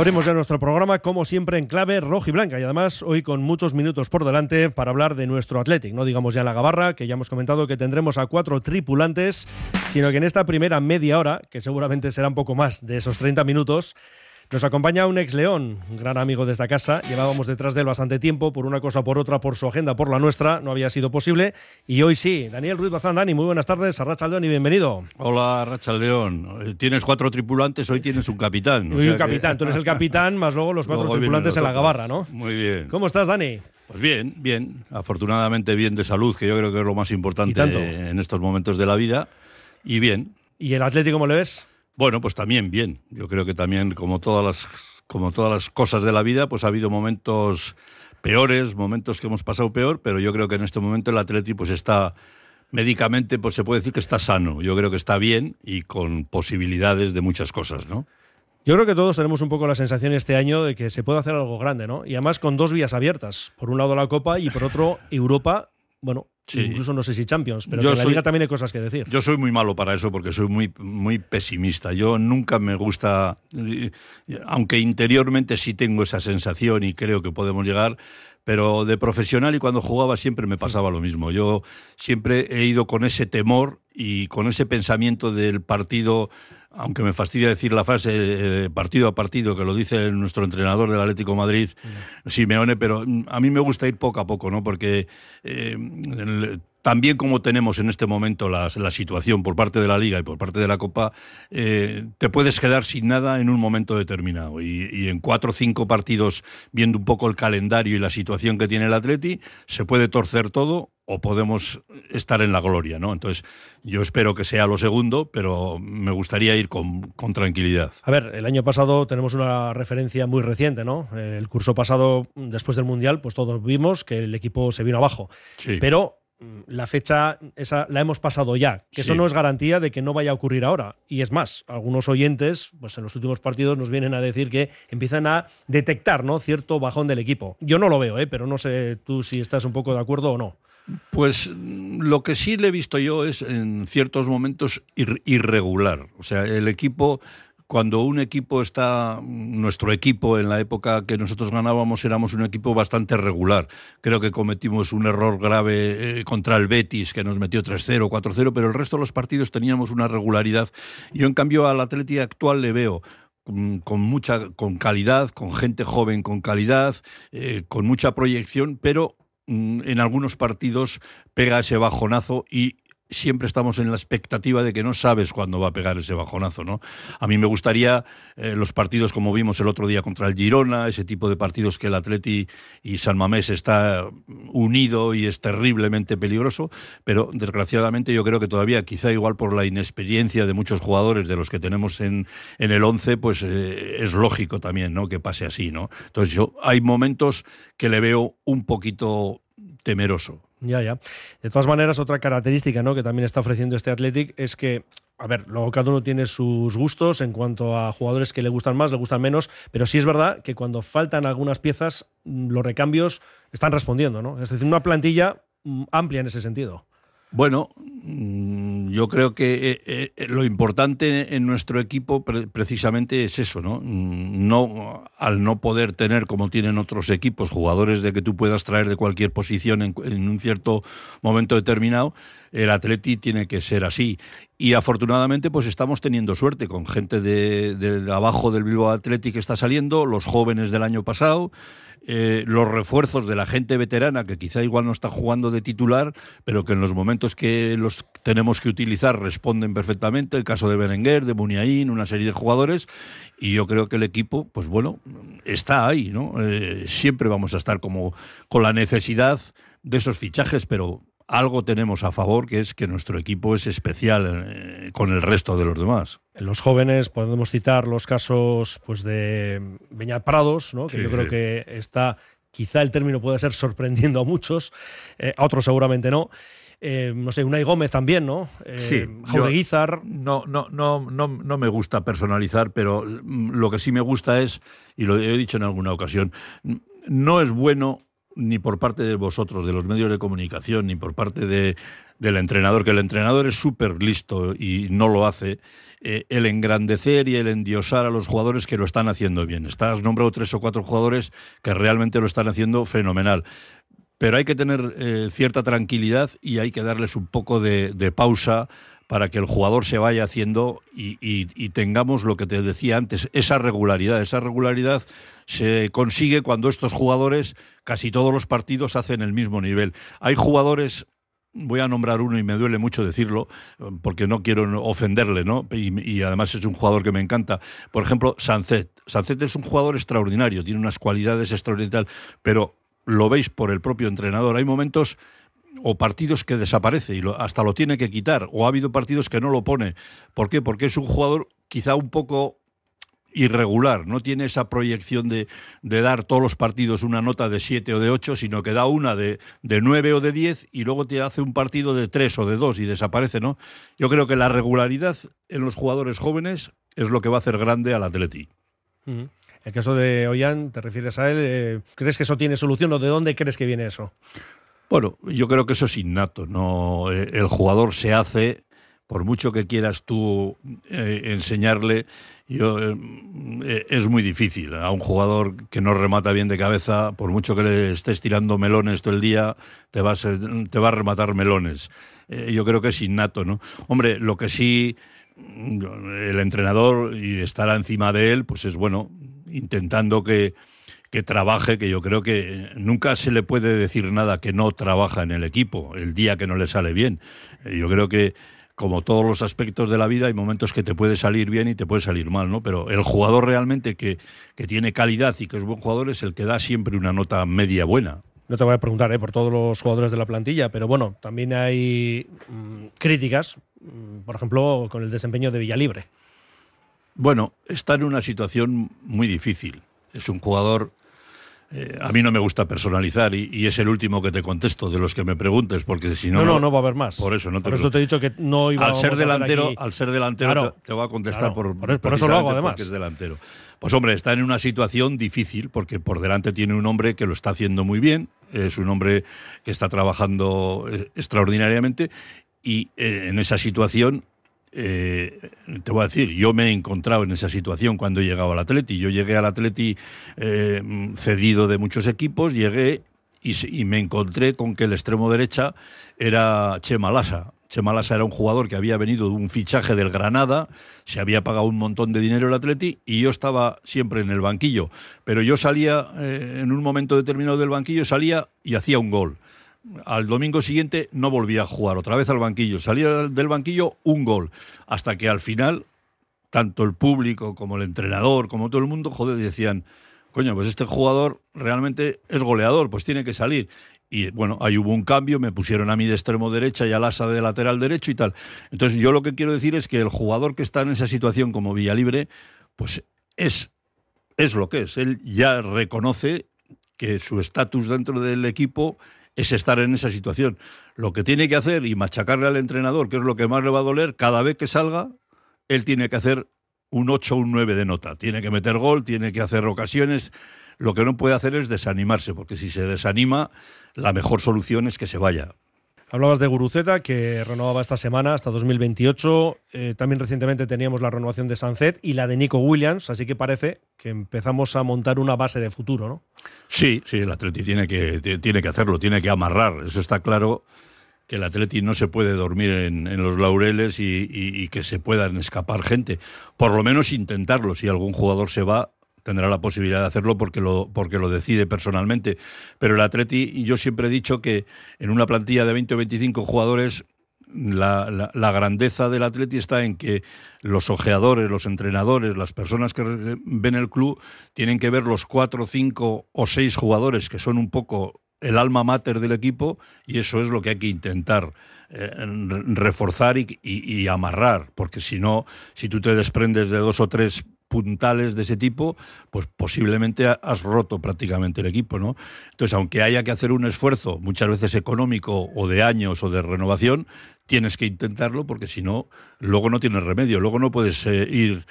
Abrimos ya nuestro programa, como siempre, en clave roja y blanca y además hoy con muchos minutos por delante para hablar de nuestro Athletic. No digamos ya la gabarra, que ya hemos comentado que tendremos a cuatro tripulantes, sino que en esta primera media hora, que seguramente será un poco más de esos 30 minutos, nos acompaña un ex León, un gran amigo de esta casa. Llevábamos detrás de él bastante tiempo, por una cosa por otra, por su agenda, por la nuestra, no había sido posible. Y hoy sí, Daniel Ruiz Bazán, Dani, muy buenas tardes, a Racha León y bienvenido. Hola, Racha León. Tienes cuatro tripulantes, hoy tienes un capitán. un capitán, tú eres el capitán, más luego los cuatro tripulantes en la gabarra, ¿no? Muy bien. ¿Cómo estás, Dani? Pues bien, bien. Afortunadamente bien de salud, que yo creo que es lo más importante en estos momentos de la vida. Y bien. ¿Y el Atlético cómo le ves? Bueno, pues también bien. Yo creo que también, como todas las como todas las cosas de la vida, pues ha habido momentos peores, momentos que hemos pasado peor, pero yo creo que en este momento el Atleti pues está médicamente, pues se puede decir que está sano. Yo creo que está bien y con posibilidades de muchas cosas, ¿no? Yo creo que todos tenemos un poco la sensación este año de que se puede hacer algo grande, ¿no? Y además con dos vías abiertas. Por un lado la Copa y por otro Europa. Bueno, Incluso no sé si Champions, pero en la Liga también hay cosas que decir. Yo soy muy malo para eso porque soy muy, muy pesimista. Yo nunca me gusta, aunque interiormente sí tengo esa sensación y creo que podemos llegar, pero de profesional y cuando jugaba siempre me pasaba lo mismo. Yo siempre he ido con ese temor y con ese pensamiento del partido aunque me fastidia decir la frase eh, partido a partido, que lo dice nuestro entrenador del Atlético Madrid, Simeone, pero mm, a mí me gusta ir poco a poco, ¿no? Porque eh, también como tenemos en este momento la, situación por parte de la Liga y por parte de la Copa, eh, te puedes quedar sin nada en un momento determinado. Y, en cuatro o cinco partidos, viendo un poco el calendario y la situación que tiene el Atleti, se puede torcer todo o podemos estar en la gloria, ¿no? Entonces, yo espero que sea lo segundo, pero me gustaría ir con, con, tranquilidad. A ver, el año pasado tenemos una referencia muy reciente, ¿no? El curso pasado, después del Mundial, pues todos vimos que el equipo se vino abajo. Sí. Pero la fecha esa la hemos pasado ya, que eso no es garantía de que no vaya a ocurrir ahora. Y es más, algunos oyentes, pues en los últimos partidos nos vienen a decir que empiezan a detectar, ¿no? cierto bajón del equipo. Yo no lo veo, ¿eh? pero no sé tú si estás un poco de acuerdo o no. Pues mm, lo que sí le he visto yo es en ciertos momentos irregular. O sea, el equipo cuando un equipo está, nuestro equipo en la época que nosotros ganábamos éramos un equipo bastante regular. Creo que cometimos un error grave eh, contra el Betis que nos metió 3-0, 4-0, pero el resto de los partidos teníamos una regularidad. Yo en cambio al Atleti actual le veo con mucha con calidad, con gente joven con calidad, eh, con mucha proyección, pero mm, en algunos partidos pega ese bajonazo y siempre estamos en la expectativa de que no sabes cuándo va a pegar ese bajonazo, ¿no? A mí me gustaría eh, los partidos como vimos el otro día contra el Girona, ese tipo de partidos que el Atleti y San Mamés está unido y es terriblemente peligroso, pero desgraciadamente yo creo que todavía, quizá igual por la inexperiencia de muchos jugadores de los que tenemos en, en el 11, pues eh, es lógico también, ¿no? Que pase así, ¿no? Entonces yo hay momentos que le veo un poquito temeroso. Ya, ya. De todas maneras, otra característica ¿no? que también está ofreciendo este Athletic es que, a ver, luego cada uno tiene sus gustos en cuanto a jugadores que le gustan más, le gustan menos, pero sí es verdad que cuando faltan algunas piezas, mm, los recambios están respondiendo, ¿no? Es decir, una plantilla mm, amplia en ese sentido. Bueno, mm, yo creo que eh, eh, lo importante en nuestro equipo precisamente es eso, ¿no? Mm, no al no poder tener como tienen otros equipos jugadores de que tú puedas traer de cualquier posición en, un cierto momento determinado, el Atleti tiene que ser así. Y afortunadamente, pues estamos teniendo suerte con gente de, abajo del Bilbao Atleti que está saliendo, los jóvenes del año pasado. Eh, los refuerzos de la gente veterana, que quizá igual no está jugando de titular, pero que en los momentos que los tenemos que utilizar responden perfectamente. El caso de Berenguer, de Muniain, una serie de jugadores. Y yo creo que el equipo, pues bueno, está ahí, ¿no? Eh, siempre vamos a estar como con la necesidad de esos fichajes, pero algo tenemos a favor, que es que nuestro equipo es especial eh, con el resto de los demás. En los jóvenes podemos citar los casos pues, de Beñat Prados, ¿no? que yo creo que está, quizá el término puede ser sorprendiendo a muchos, eh, a otros seguramente no. Eh, no sé, Unai Gómez también, ¿no? sí. Guizar. No, no, no, no, no me gusta personalizar, pero lo que sí me gusta es, y lo he dicho en alguna ocasión, no es bueno ni por parte de vosotros, de los medios de comunicación, ni por parte de, del entrenador, que el entrenador es súper listo y no lo hace, eh, el engrandecer y el endiosar a los jugadores que lo están haciendo bien. Estás nombrado tres o cuatro jugadores que realmente lo están haciendo fenomenal. Pero hay que tener eh, cierta tranquilidad y hay que darles un poco de, pausa para que el jugador se vaya haciendo y, tengamos lo que te decía antes, esa regularidad. Esa regularidad se consigue cuando estos jugadores, casi todos los partidos, hacen el mismo nivel. Hay jugadores voy a nombrar uno y me duele mucho decirlo porque no quiero ofenderle, ¿no? Y, además es un jugador que me encanta. Por ejemplo, Sancet. Sancet es un jugador extraordinario, tiene unas cualidades extraordinarias, pero lo veis por el propio entrenador. Hay momentos o partidos que desaparece y hasta lo tiene que quitar, o ha habido partidos que no lo pone. ¿Por qué? Porque es un jugador quizá un poco irregular, no tiene esa proyección de, dar todos los partidos una nota de 7 o de 8, sino que da una de, de 9 o de 10 y luego te hace un partido de 3 o de 2 y desaparece, ¿no? Yo creo que la regularidad en los jugadores jóvenes es lo que va a hacer grande al Atleti. El caso de Ollán, ¿te refieres a él? Eh, ¿Crees que eso tiene solución o de dónde crees que viene eso? Bueno, yo creo que eso es innato. No, eh, el jugador se hace, por mucho que quieras tú eh, enseñarle, yo, es muy difícil. A un jugador que no remata bien de cabeza, por mucho que le estés tirando melones todo el día, te, vas, te va a rematar melones. yo creo que es innato, ¿no? Hombre, lo que sí el entrenador y estará encima de él, pues es bueno, intentando que que trabaje, que yo creo que nunca se le puede decir nada que no trabaja en el equipo, el día que no le sale bien. Eh, yo creo que como todos los aspectos de la vida, hay momentos que te puede salir bien y te puede salir mal, ¿no? Pero el jugador realmente que, que tiene calidad y que es buen jugador es el que da siempre una nota media buena. No te voy a preguntar ¿eh? por todos los jugadores de la plantilla, pero bueno, también hay mm, críticas, mm, por ejemplo, con el desempeño de Villalibre. Bueno, está en una situación muy difícil. Es un jugador eh, a mí no me gusta personalizar y, es el último que te contesto de los que me preguntes, porque si no. No, no, no va a haber más. Por eso, no te, por eso te he dicho que no iba al ser delantero, Al ser delantero, te, voy a contestar por, por, eso lo hago, además. es delantero. Pues hombre, está en una situación difícil porque por delante tiene un hombre que lo está haciendo muy bien, es un hombre que está trabajando eh, extraordinariamente y eh, en esa situación eh, te voy a decir, yo me he encontrado en esa situación cuando he llegado al Atleti. Yo llegué al Atleti eh, cedido de muchos equipos, llegué y, me encontré con que el extremo derecha era Chema Lasa. Chema Lasa era un jugador que había venido de un fichaje del Granada, se había pagado un montón de dinero el Atleti y yo estaba siempre en el banquillo. Pero yo salía, eh, en un momento determinado del banquillo, salía y hacía un gol al domingo siguiente no volvía a jugar, otra vez al banquillo. Salía del banquillo un gol, hasta que al final, tanto el público como el entrenador, como todo el mundo, joder, decían, coño, pues este jugador realmente es goleador, pues tiene que salir. Y bueno, ahí hubo un cambio, me pusieron a mí de extremo derecha y al asa de lateral derecho y tal. Entonces yo lo que quiero decir es que el jugador que está en esa situación como Villalibre, pues es, es lo que es. Él ya reconoce que su estatus dentro del equipo es estar en esa situación. Lo que tiene que hacer y machacarle al entrenador, que es lo que más le va a doler, cada vez que salga, él tiene que hacer un 8 o un 9 de nota. Tiene que meter gol, tiene que hacer ocasiones. Lo que no puede hacer es desanimarse, porque si se desanima, la mejor solución es que se vaya. Hablabas de Guruceta, que renovaba esta semana hasta 2028. Eh, también recientemente teníamos la renovación de Sanzet y la de Nico Williams, así que parece que empezamos a montar una base de futuro, ¿no? Sí, sí, el Atleti tiene que, tiene que hacerlo, tiene que amarrar. Eso está claro que el Atleti no se puede dormir en, los laureles y que se puedan escapar gente. Por lo menos intentarlo. Si algún jugador se va, tendrá la posibilidad de hacerlo porque lo, porque lo decide personalmente. Pero el Atleti, yo siempre he dicho que en una plantilla de 20 o 25 jugadores la, grandeza del Atleti está en que los ojeadores, los entrenadores, las personas que ven el club tienen que ver los cuatro, cinco o seis jugadores que son un poco el alma mater del equipo y eso es lo que hay que intentar eh, reforzar y, y, amarrar, porque si no, si tú te desprendes de dos o tres puntales de ese tipo, pues posiblemente has roto prácticamente el equipo, ¿no? Entonces, aunque haya que hacer un esfuerzo, muchas veces económico o de años o de renovación, tienes que intentarlo porque si no, luego no tienes remedio. Luego no puedes eh, ir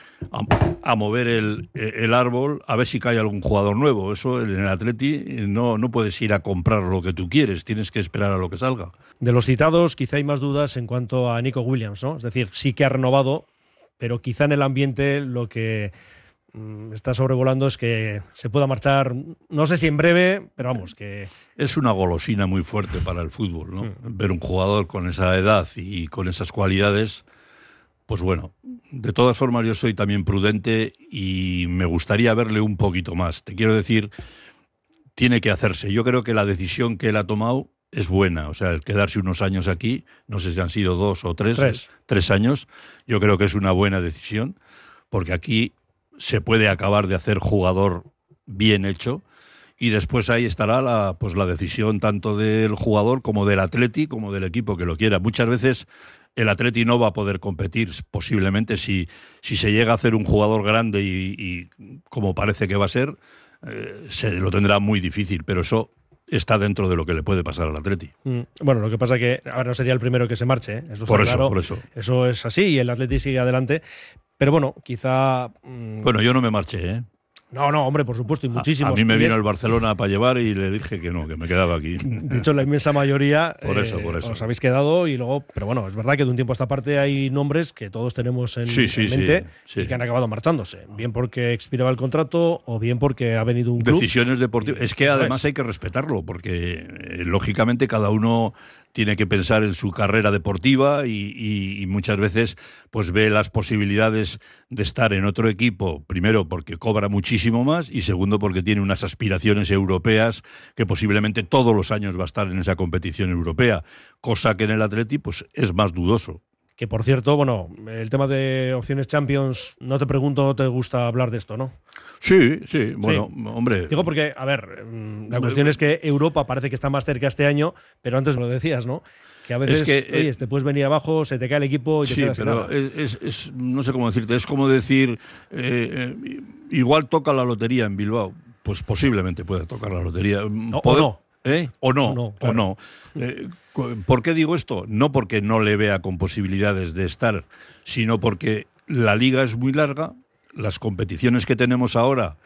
a, mover el, el, árbol a ver si cae algún jugador nuevo. Eso en el Atleti no, no puedes ir a comprar lo que tú quieres, tienes que esperar a lo que salga. De los citados, quizá hay más dudas en cuanto a Nico Williams, ¿no? Es decir, sí que ha renovado, pero quizá en el ambiente lo que Mm, está sobrevolando es que se pueda marchar, no sé si en breve, pero vamos, que... Es una golosina muy fuerte para el fútbol, ¿no? Ver un jugador con esa edad y con esas cualidades, pues bueno, de todas formas yo soy también prudente y me gustaría verle un poquito más. Te quiero decir, tiene que hacerse. Yo creo que la decisión que él ha tomado es buena, o sea, el quedarse unos años aquí, no sé si han sido dos o tres, tres, tres años, yo creo que es una buena decisión, porque aquí se puede acabar de hacer jugador bien hecho y después ahí estará la, pues la decisión tanto del jugador como del atleti como del equipo que lo quiera. Muchas veces el atleti no va a poder competir posiblemente si, si se llega a hacer un jugador grande y, como parece que va a ser, eh, se lo tendrá muy difícil, pero eso está dentro de lo que le puede pasar al Atleti. Mm, bueno, lo que pasa que ahora no sería el primero que se marche, ¿eh? eso por eso, por eso. Eso es así y el Atleti sigue adelante, pero bueno, quizá. Mm, bueno, yo no me marché, ¿eh? No, no, hombre, por supuesto, y muchísimos. A, mí me vino el Barcelona para llevar y le dije que no, que me quedaba aquí. De hecho, la inmensa mayoría por eso, por eh, eso. os habéis quedado y luego, pero bueno, es verdad que de un tiempo a esta parte hay nombres que todos tenemos en, mente y que han acabado marchándose, bien porque expiraba el contrato o bien porque ha venido un club. Decisiones deportivas. Es que además hay que respetarlo porque eh, lógicamente cada uno tiene que pensar en su carrera deportiva y, muchas veces pues ve las posibilidades de estar en otro equipo, primero porque cobra muchísimo más y segundo porque tiene unas aspiraciones europeas que posiblemente todos los años va a estar en esa competición europea, cosa que en el Atleti pues es más dudoso. Que por cierto, bueno, el tema de opciones Champions, no te pregunto, te gusta hablar de esto, ¿no? Sí, sí, bueno, hombre. Digo porque, a ver, mm, la cuestión es que Europa parece que está más cerca este año, pero antes lo decías, ¿no? Que a veces, que, oye, eh, te puedes venir abajo, se te cae el equipo y te sí, pero Es, no sé cómo decirte, es como decir, eh, eh, igual toca la lotería en Bilbao. Pues posiblemente pueda tocar la lotería. o no. ¿Eh? O no, o no. Eh, ¿Por qué digo esto? No porque no le vea con posibilidades de estar, sino porque la liga es muy larga, las competiciones que tenemos ahora,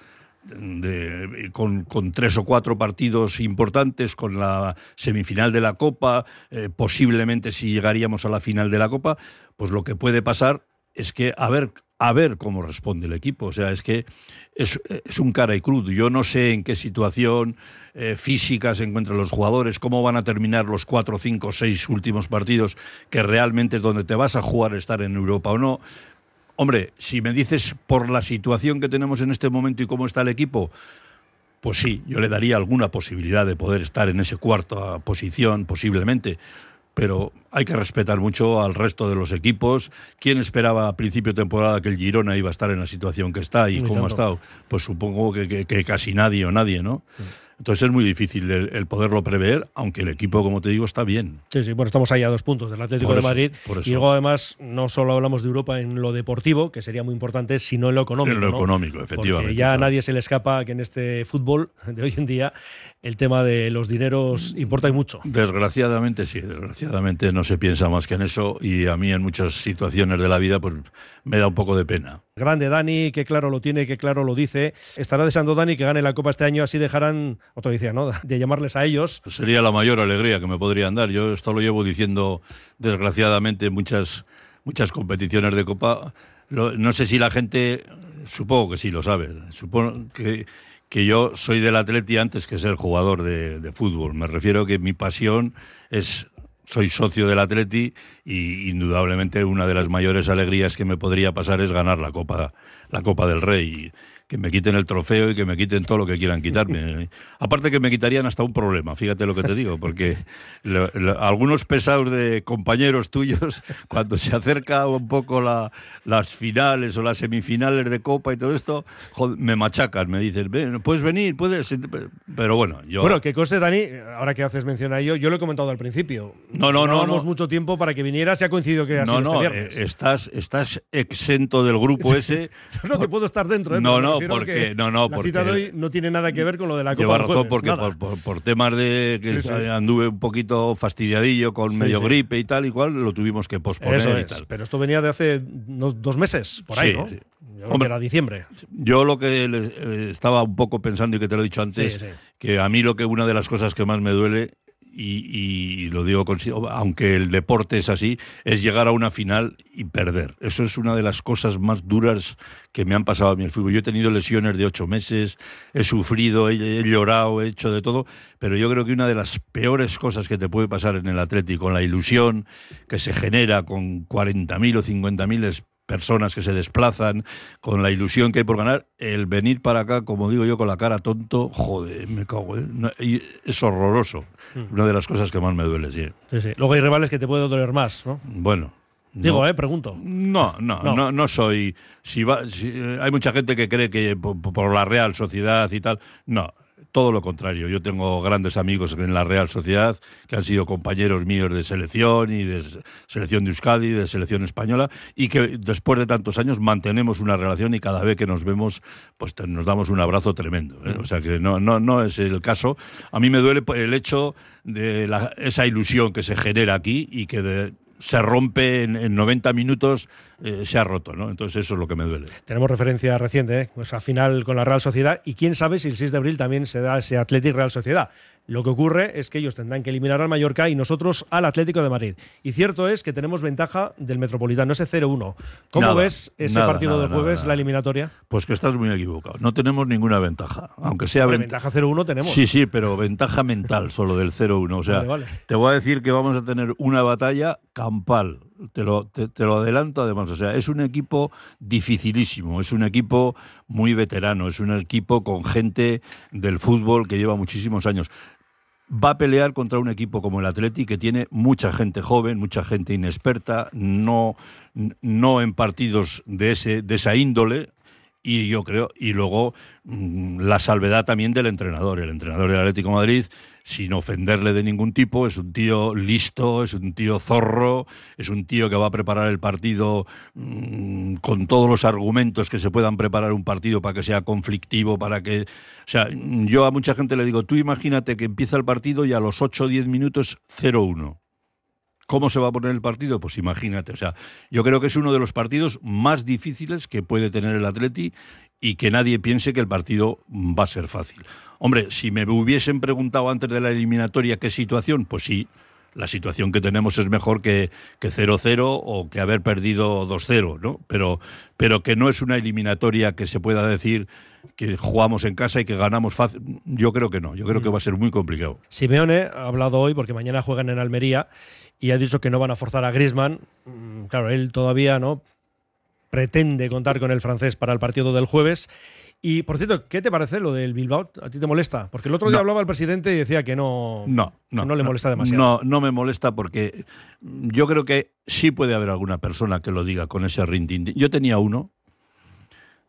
con, tres o cuatro partidos importantes, con la semifinal de la Copa, eh, posiblemente si llegaríamos a la final de la Copa, pues lo que puede pasar es que a ver a ver cómo responde el equipo. O sea, es que es, un cara y cruz. Yo no sé en qué situación eh, física se encuentran los jugadores, cómo van a terminar los cuatro, cinco, seis últimos partidos, que realmente es donde te vas a jugar estar en Europa o no. Hombre, si me dices por la situación que tenemos en este momento y cómo está el equipo, pues sí, yo le daría alguna posibilidad de poder estar en esa cuarta posición, posiblemente pero hay que respetar mucho al resto de los equipos. ¿Quién esperaba a principio de temporada que el Girona iba a estar en la situación que está y cómo ha estado? Pues supongo que, casi nadie o nadie, ¿no? Entonces es muy difícil el, poderlo prever, aunque el equipo, como te digo, está bien. Sí, sí, bueno, estamos ahí a dos puntos del Atlético de Madrid. Y luego, además, no solo hablamos de Europa en lo deportivo, que sería muy importante, sino en lo económico. En lo económico, efectivamente. Porque ya a nadie se le escapa que en este fútbol de hoy en día el tema de los dineros importa y mucho. Desgraciadamente, sí, desgraciadamente no se piensa más que en eso y a mí en muchas situaciones de la vida pues me da un poco de pena. Grande Dani, que claro lo tiene, que claro lo dice. Estará deseando Dani que gane la Copa este año, así dejarán, otra decía, ¿no? De llamarles a ellos. Sería la mayor alegría que me podrían dar. Yo esto lo llevo diciendo, desgraciadamente, muchas, muchas competiciones de Copa. no sé si la gente, supongo que sí lo sabe, supongo que, que yo soy del Atleti antes que ser jugador de, de fútbol. Me refiero que mi pasión es soy socio del Atleti y indudablemente una de las mayores alegrías que me podría pasar es ganar la Copa, la Copa del Rey. Que me quiten el trofeo y que me quiten todo lo que quieran quitarme. Aparte que me quitarían hasta un problema, fíjate lo que te digo, porque algunos pesados de compañeros tuyos, cuando se acerca un poco la, las finales o las semifinales de Copa y todo esto, me machacan, me dicen, puedes venir, puedes... Pero bueno, yo... Bueno, que coste, Dani, ahora que haces mención a ello, yo lo he comentado al principio. No, no, no. No mucho tiempo para que viniera, se ha coincidido que ha sido no, este viernes. Eh, estás, estás exento del grupo ese. no, que puedo estar dentro, ¿eh? No, no, porque, no, no, la cita de hoy no tiene nada que ver con lo de la Copa Lleva razón, porque por, temas de que anduve un poquito fastidiadillo con medio gripe y tal y cual, lo tuvimos que posponer Eso y tal. Pero esto venía de hace dos meses, por ahí, ¿no? Hombre, era diciembre. Yo lo que eh, estaba un poco pensando y que te lo he dicho antes, que a mí lo que una de las cosas que más me duele y, lo digo aunque el deporte es así, es llegar a una final y perder. Eso es una de las cosas más duras que me han pasado a mí el fútbol. Yo he tenido lesiones de ocho meses, he sufrido, he, llorado, he hecho de todo, pero yo creo que una de las peores cosas que te puede pasar en el Atlético, con la ilusión que se genera con 40.000 o 50.000 es personas que se desplazan, con la ilusión que hay por ganar, el venir para acá, como digo yo, con la cara tonto, joder, me cago, ¿eh? es horroroso. Mm. Una de las cosas que más me duele, sí. sí. Sí, Luego hay rivales que te pueden doler más, ¿no? Bueno. Digo, eh, pregunto. No, no, no, no, soy. Si, va, hay mucha gente que cree que por, la Real Sociedad y tal. No, todo lo contrario. Yo tengo grandes amigos en la Real Sociedad que han sido compañeros míos de selección y de selección de Euskadi, de selección española, y que después de tantos años mantenemos una relación y cada vez que nos vemos, pues nos damos un abrazo tremendo. ¿eh? O sea que no, no, no es el caso. A mí me duele el hecho de esa ilusión que se genera aquí y que se rompe en, 90 minutos, eh, se ha roto, ¿no? Entonces eso es lo que me duele. Tenemos referencia reciente, ¿eh? pues a final con la Real Sociedad y quién sabe si el 6 de abril también se da ese Athletic Real Sociedad. Lo que ocurre es que ellos tendrán que eliminar al Mallorca y nosotros al Atlético de Madrid. Y cierto es que tenemos ventaja del Metropolitano, ese 0-1. ¿Cómo ves ese partido de jueves, la eliminatoria? Pues que estás muy equivocado. No tenemos ninguna ventaja. Aunque sea. ventaja 0-1 tenemos. Sí, sí, pero ventaja mental solo del 0-1. O sea, te voy a decir que vamos a tener una batalla campal. Te lo, te, lo, adelanto además. O sea, es un equipo dificilísimo, es un equipo muy veterano, es un equipo con gente del fútbol que lleva muchísimos años va a pelear contra un equipo como el Atleti que tiene mucha gente joven, mucha gente inexperta, no, no en partidos de, ese, de esa índole, y yo creo, y luego mm, la salvedad también del entrenador. El entrenador del Atlético Madrid, sin ofenderle de ningún tipo, es un tío listo, es un tío zorro, es un tío que va a preparar el partido mm, con todos los argumentos que se puedan preparar un partido para que sea conflictivo, para que... O sea, yo a mucha gente le digo, tú imagínate que empieza el partido y a los 8 o 10 minutos 0-1. ¿Cómo se va a poner el partido? Pues imagínate, o sea, yo creo que es uno de los partidos más difíciles que puede tener el Atleti y que nadie piense que el partido va a ser fácil. Hombre, si me hubiesen preguntado antes de la eliminatoria qué situación, pues sí, la situación que tenemos es mejor que 0-0 o que haber perdido 2-0, ¿no? Pero, pero que no es una eliminatoria que se pueda decir que jugamos en casa y que ganamos fácil. Yo creo que no, yo creo que va a ser muy complicado. Simeone ha hablado hoy porque mañana juegan en Almería y ha dicho que no van a forzar a Griezmann. Mm, claro, él todavía no pretende contar con el francés para el partido del jueves. Y por cierto, ¿qué te parece lo del Bilbao? ¿A ti te molesta? Porque el otro día hablaba el presidente y decía que no, no, no, no le molesta demasiado. No, no me molesta porque yo creo que sí puede haber alguna persona que lo diga con ese rintin. Yo tenía uno,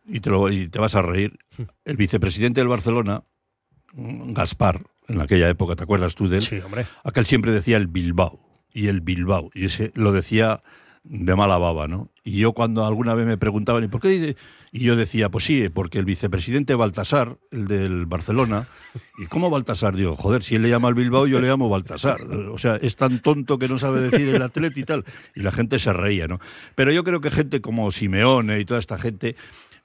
y te, lo, y te vas a reír, el vicepresidente del Barcelona, Gaspar, en aquella época, ¿te acuerdas tú de él? Sí, hombre. Aquel siempre decía el Bilbao y el Bilbao, y ese lo decía de mala baba, ¿no? Y yo cuando alguna vez me preguntaban, ¿y por qué? Y yo decía, pues sí, porque el vicepresidente Baltasar, el del Barcelona, ¿y cómo Baltasar? Digo, joder, si él le llama al Bilbao, yo le llamo Baltasar. O sea, es tan tonto que no sabe decir el atleta y tal. Y la gente se reía, ¿no? Pero yo creo que gente como Simeone y toda esta gente,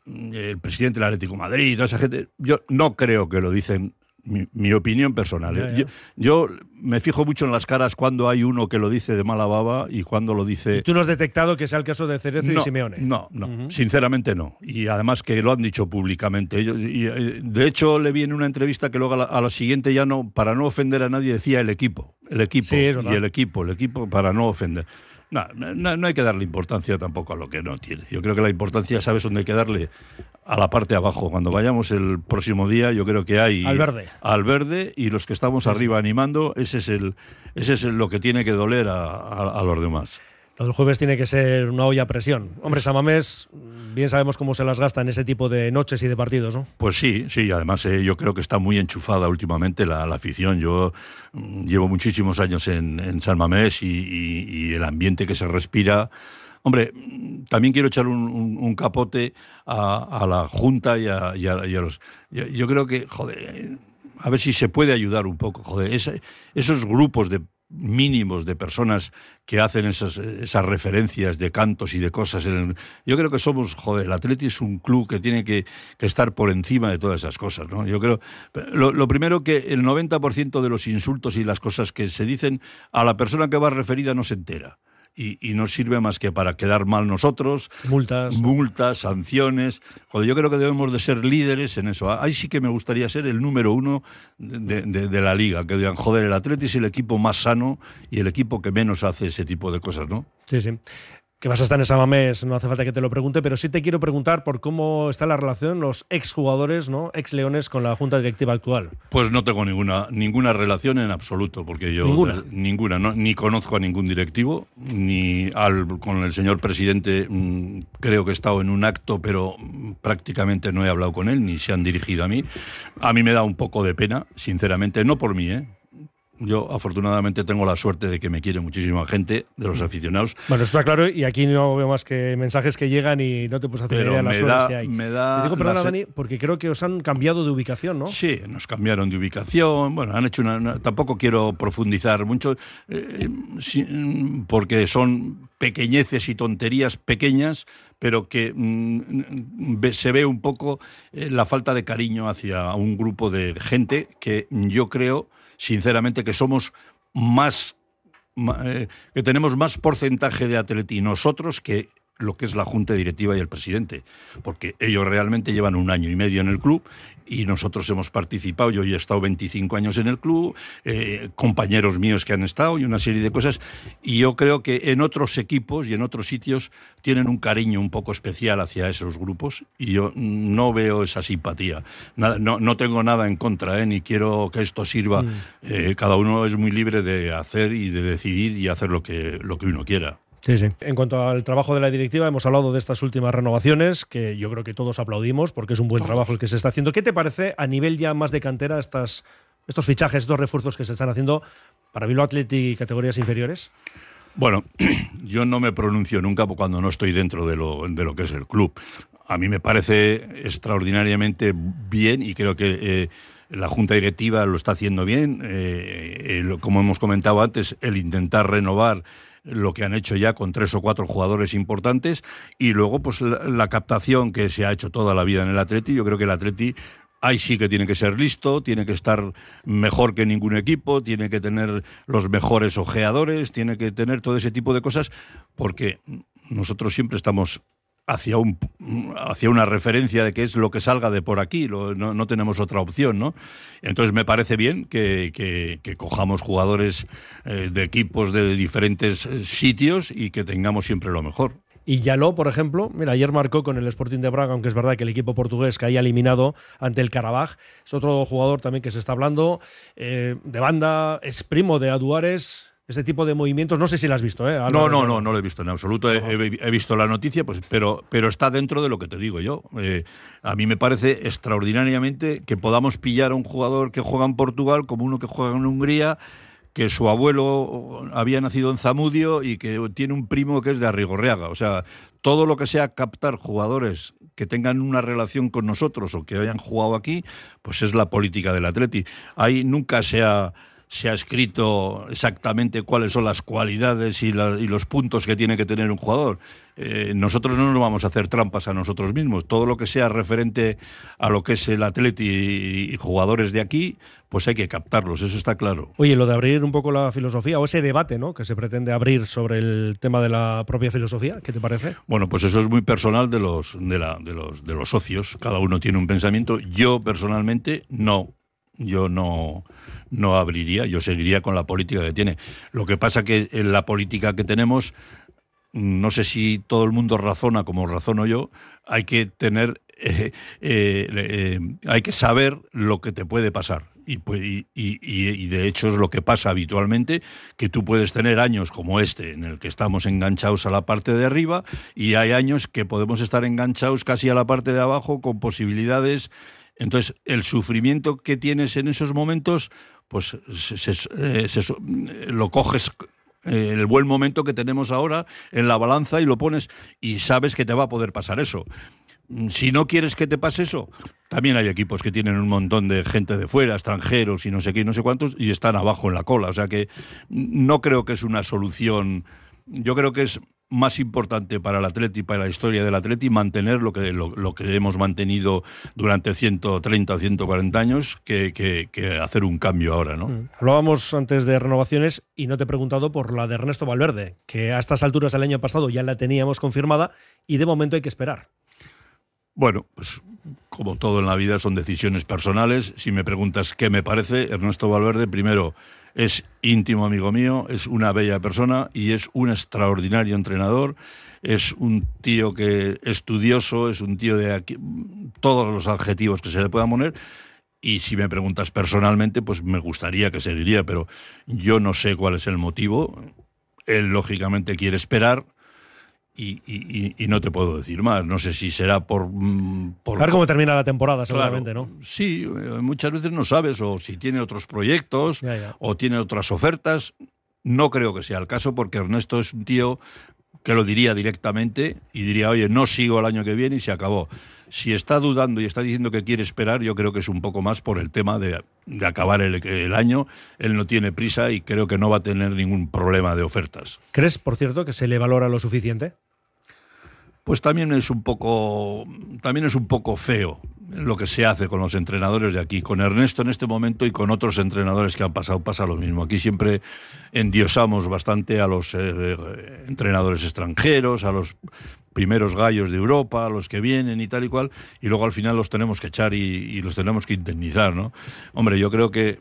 el presidente del Atlético de Madrid, toda esa gente, yo no creo que lo dicen mi, opinión personal. ¿eh? Yo, me fijo mucho en las caras cuando hay uno que lo dice de mala baba y cuando lo dice. ¿Y tú no has detectado que sea el caso de Cerezo y Simeone? No, no, sinceramente no. Y además que lo han dicho públicamente. Y, eh, de hecho, le vi en una entrevista que luego a la, siguiente ya no, para no ofender a nadie, decía el equipo. El equipo. y el equipo, el equipo para no ofender. No, no, no, hay que darle importancia tampoco a lo que no tiene. Yo creo que la importancia, ¿sabes dónde hay que darle? a la parte de abajo. Cuando vayamos el próximo día, yo creo que hay al verde, al verde y los que estamos arriba animando, ese es el, ese es lo que tiene que doler a, a los demás. Lo del jueves tiene que ser una olla a presión. Hombre, Samamés, bien sabemos cómo se las gasta en ese tipo de noches y de partidos, ¿no? Pues sí, sí, además eh, yo creo que está muy enchufada últimamente la, afición. Yo mm, llevo muchísimos años en, San Mamés y, el ambiente que se respira. Hombre, también quiero echar un, capote a, la Junta y a, los... Yo, creo que, joder, a ver si se puede ayudar un poco, joder, esos grupos de mínimos de personas que hacen esas, esas referencias de cantos y de cosas. yo creo que somos, joder, el Atleti es un club que tiene que, estar por encima de todas esas cosas, ¿no? Yo creo, lo, lo primero que el 90% de los insultos y las cosas que se dicen a la persona que va referida no se entera y, no sirve más que para quedar mal nosotros. Multas. Multas, sanciones. Joder, yo creo que debemos de ser líderes en eso. Ahí sí que me gustaría ser el número uno de, la liga. Que digan, joder, el Atleti es el equipo más sano y el equipo que menos hace ese tipo de cosas, ¿no? Sí, sí que vas a estar en Samamés, no hace falta que te lo pregunte, pero sí te quiero preguntar por cómo está la relación los exjugadores, ¿no? ex leones con la junta directiva actual. Pues no tengo ninguna ninguna relación en absoluto, porque yo ninguna, ninguna ni conozco a ningún directivo, ni al, con el señor presidente mm, creo que he estado en un acto, pero prácticamente no he hablado con él ni se han dirigido a mí. A mí me da un poco de pena, sinceramente, no por mí, ¿eh? Yo afortunadamente tengo la suerte de que me quiere muchísima gente, de los aficionados. Bueno, está claro, y aquí no veo más que mensajes que llegan y no te puedes hacer idea de las suertes que hay. Me da digo perdona, Dani, porque creo que os han cambiado de ubicación, ¿no? Sí, nos cambiaron de ubicación. Bueno, han hecho una. tampoco quiero profundizar mucho, eh, porque son pequeñeces y tonterías pequeñas, pero que mm, se ve un poco eh, la falta de cariño hacia un grupo de gente que yo creo sinceramente, que somos más, eh, que tenemos más porcentaje de atleti nosotros que lo que es la junta directiva y el presidente, porque ellos realmente llevan un año y medio en el club y nosotros hemos participado, yo he estado 25 años en el club, eh, compañeros míos que han estado y una serie de cosas, y yo creo que en otros equipos y en otros sitios tienen un cariño un poco especial hacia esos grupos y yo no veo esa simpatía. no, no, tengo nada en contra, ¿eh? ni quiero que esto sirva. Mm. Eh, cada uno es muy libre de hacer y de decidir y hacer lo que, lo que uno quiera. Sí, sí. En cuanto al trabajo de la directiva, hemos hablado de estas últimas renovaciones, que yo creo que todos aplaudimos porque es un buen trabajo el que se está haciendo. ¿Qué te parece a nivel ya más de cantera estas, estos fichajes, estos refuerzos que se están haciendo para Bilbao Athletic y categorías inferiores? Bueno, yo no me pronuncio nunca cuando no estoy dentro de lo, de lo que es el club. A mí me parece extraordinariamente bien y creo que eh, la Junta Directiva lo está haciendo bien. Eh, eh, como hemos comentado antes, el intentar renovar lo que han hecho ya con tres o cuatro jugadores importantes y luego pues la, captación que se ha hecho toda la vida en el Atleti, yo creo que el Atleti ahí sí que tiene que ser listo, tiene que estar mejor que ningún equipo, tiene que tener los mejores ojeadores, tiene que tener todo ese tipo de cosas, porque nosotros siempre estamos hacia, un, hacia una referencia de qué es lo que salga de por aquí, no, tenemos otra opción, ¿no? Entonces me parece bien que, que, cojamos jugadores eh, de equipos de diferentes eh, sitios y que tengamos siempre lo mejor. Y Yaló, por ejemplo, mira, ayer marcó con el Sporting de Braga, aunque es verdad que el equipo portugués caía eliminado ante el Carabaj. Es otro jugador también que se está hablando eh, de banda, es primo de Aduares, este tipo de movimientos. No sé si lo has visto, ¿eh? no, no, no, no lo he visto en absoluto. He, visto la noticia, pues, pero, pero está dentro de lo que te digo yo. Eh, a mí me parece extraordinariamente que podamos pillar a un jugador que juega en Portugal como uno que juega en Hungría que su abuelo había nacido en Zamudio y que tiene un primo que es de Arrigorriaga. O sea, todo lo que sea captar jugadores que tengan una relación con nosotros o que hayan jugado aquí, pues es la política del Atleti. Ahí nunca se ha se ha escrito exactamente cuáles son las cualidades y, los puntos que tiene que tener un jugador. Eh, nosotros no nos vamos a hacer trampas a nosotros mismos. Todo lo que sea referente a lo que es el atleti y, jugadores de aquí, pues hay que captarlos, eso está claro. Oye, lo de abrir un poco la filosofía o ese debate ¿no? que se pretende abrir sobre el tema de la propia filosofía, ¿qué te parece? Bueno, pues eso es muy personal de los, de, la, de los, de los socios. Cada uno tiene un pensamiento. Yo personalmente no yo no, no abriría, yo seguiría con la política que tiene. Lo que pasa que en la política que tenemos, no sé si todo el mundo razona como razono yo, hay que tener eh, eh, hay que saber lo que te puede pasar. Pues, y, y, y, de hecho es lo que pasa habitualmente, que tú puedes tener años como este, en el que estamos enganchados a la parte de arriba, y hay años que podemos estar enganchados casi a la parte de abajo con posibilidades. Entonces, el sufrimiento que tienes en esos momentos, pues se, eh, lo coges eh, el buen momento que tenemos ahora en la balanza y lo pones y sabes que te va a poder pasar eso. Mm, si no quieres que te pase eso, también hay equipos que tienen un montón de gente de fuera, extranjeros y no sé qué, no sé cuántos, y están abajo en la cola. O sea que no creo que es una solución. Yo creo que es más importante para el Atleti, para la historia del Atleti, mantener lo que, lo, que hemos mantenido durante 130 o 140 años que, que, hacer un cambio ahora. ¿no? Mm. Hablábamos antes de renovaciones y no te he preguntado por la de Ernesto Valverde, que a estas alturas del año pasado ya la teníamos confirmada y de momento hay que esperar. Bueno, pues como todo en la vida son decisiones personales. Si me preguntas qué me parece, Ernesto Valverde, primero, es íntimo amigo mío, es una bella persona y es un extraordinario entrenador. Es un tío que estudioso, es un tío de aquí, todos los adjetivos que se le puedan poner. Y si me preguntas personalmente, pues me gustaría que seguiría, pero yo no sé cuál es el motivo. Él, lógicamente, quiere esperar y, no te puedo decir más. No sé si será por. Mm, por ver cómo termina la temporada, seguramente, ¿no? Sí, eh, muchas veces no sabes, o si tiene otros proyectos, o tiene otras ofertas. No creo que sea el caso, porque Ernesto es un tío que lo diría directamente y diría, oye, no sigo el año que viene y se acabó. Si está dudando y está diciendo que quiere esperar, yo creo que es un poco más por el tema de, acabar el, el, año. Él no tiene prisa y creo que no va a tener ningún problema de ofertas. ¿Crees, por cierto, que se le valora lo suficiente? Pues también es un poco también es un poco feo lo que se hace con los entrenadores de aquí, con Ernesto en este momento y con otros entrenadores que han pasado, pasa lo mismo. Aquí siempre endiosamos bastante a los eh, entrenadores extranjeros, a los primeros gallos de Europa, a los que vienen y tal y cual, y luego al final los tenemos que echar y, y los tenemos que indemnizar, ¿no? Hombre, yo creo que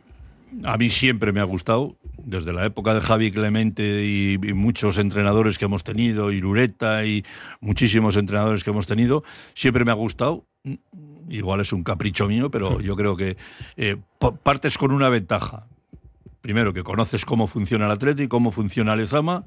a mí siempre me ha gustado, desde la época de Javi Clemente y, muchos entrenadores que hemos tenido, y Lureta y muchísimos entrenadores que hemos tenido, siempre me ha gustado. Igual es un capricho mío, pero yo creo que eh, partes con una ventaja. Primero, que conoces cómo funciona el Atlético y cómo funciona el Ezama,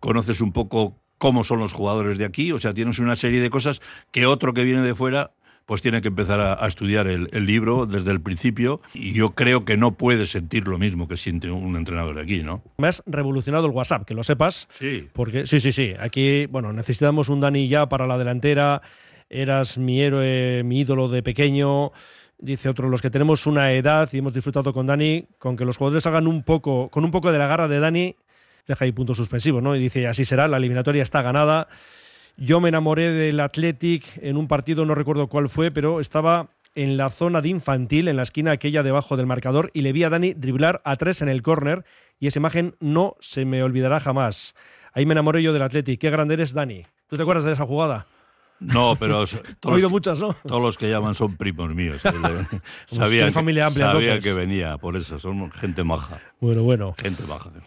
conoces un poco cómo son los jugadores de aquí, o sea, tienes una serie de cosas que otro que viene de fuera pues tiene que empezar a, estudiar el, libro desde el principio y yo creo que no puede sentir lo mismo que siente un entrenador aquí, ¿no? Me has revolucionado el WhatsApp, que lo sepas. Sí. Porque sí, sí, sí. Aquí, bueno, necesitamos un Dani ya para la delantera. Eras mi héroe, mi ídolo de pequeño. Dice otro, los que tenemos una edad y hemos disfrutado con Dani, con que los jugadores hagan un poco, con un poco de la garra de Dani, deja ahí puntos suspensivos, ¿no? Y dice, así será, la eliminatoria está ganada. Yo me enamoré del Athletic en un partido, no recuerdo cuál fue, pero estaba en la zona de infantil, en la esquina aquella debajo del marcador, y le vi a Dani driblar a tres en el córner, y esa imagen no se me olvidará jamás. Ahí me enamoré yo del Athletic. Qué grande eres, Dani. ¿Tú te acuerdas de esa jugada? No, pero todos, oído muchas, ¿no? todos los que llaman son primos míos. sabía, familia amplia, sabía que venía, por eso, son gente maja. Bueno, bueno. Gente maja.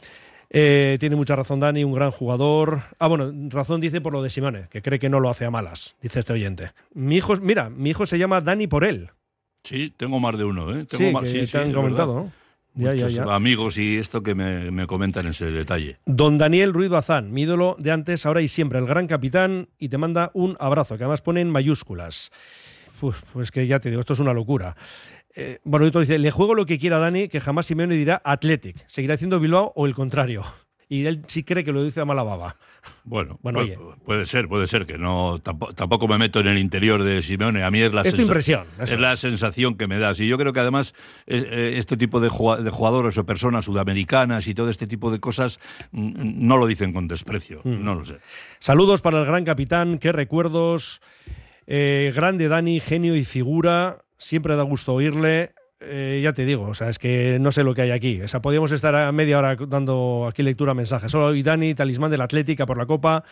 Eh, tiene mucha razón Dani, un gran jugador. Ah, bueno, razón dice por lo de Simone, que cree que no lo hace a malas, dice este oyente. Mi hijo, mira, mi hijo se llama Dani por él. Sí, tengo más de uno, ¿eh? Tengo sí, que te han comentado, ¿no? Ya, ya, ya. amigos y esto que me, me, comentan ese detalle. Don Daniel Ruiz Bazán, mi ídolo de antes, ahora y siempre, el gran capitán, y te manda un abrazo, que además pone en mayúsculas. pues que ya te digo, esto es una locura. Eh, bueno, dice, le juego lo que quiera Dani, que jamás Simeone dirá Athletic. Seguirá diciendo Bilbao o el contrario. Y él sí cree que lo dice a mala baba. Bueno, bueno puede, ser, puede ser que no tampoco, me meto en el interior de Simeone. A mí es la, impresión, es la sensación que me das. Y yo creo que además eh, este tipo de jugadores o personas sudamericanas y todo este tipo de cosas no lo dicen con desprecio. Mm. No lo sé. Saludos para el gran capitán. Qué recuerdos. Eh, grande Dani, genio y figura siempre da gusto oírle. Eh, ya te digo, o sea, es que no sé lo que hay aquí. O sea, podríamos estar a media hora dando aquí lectura a mensajes. Solo hoy Dani, talismán de la Atlética por la Copa.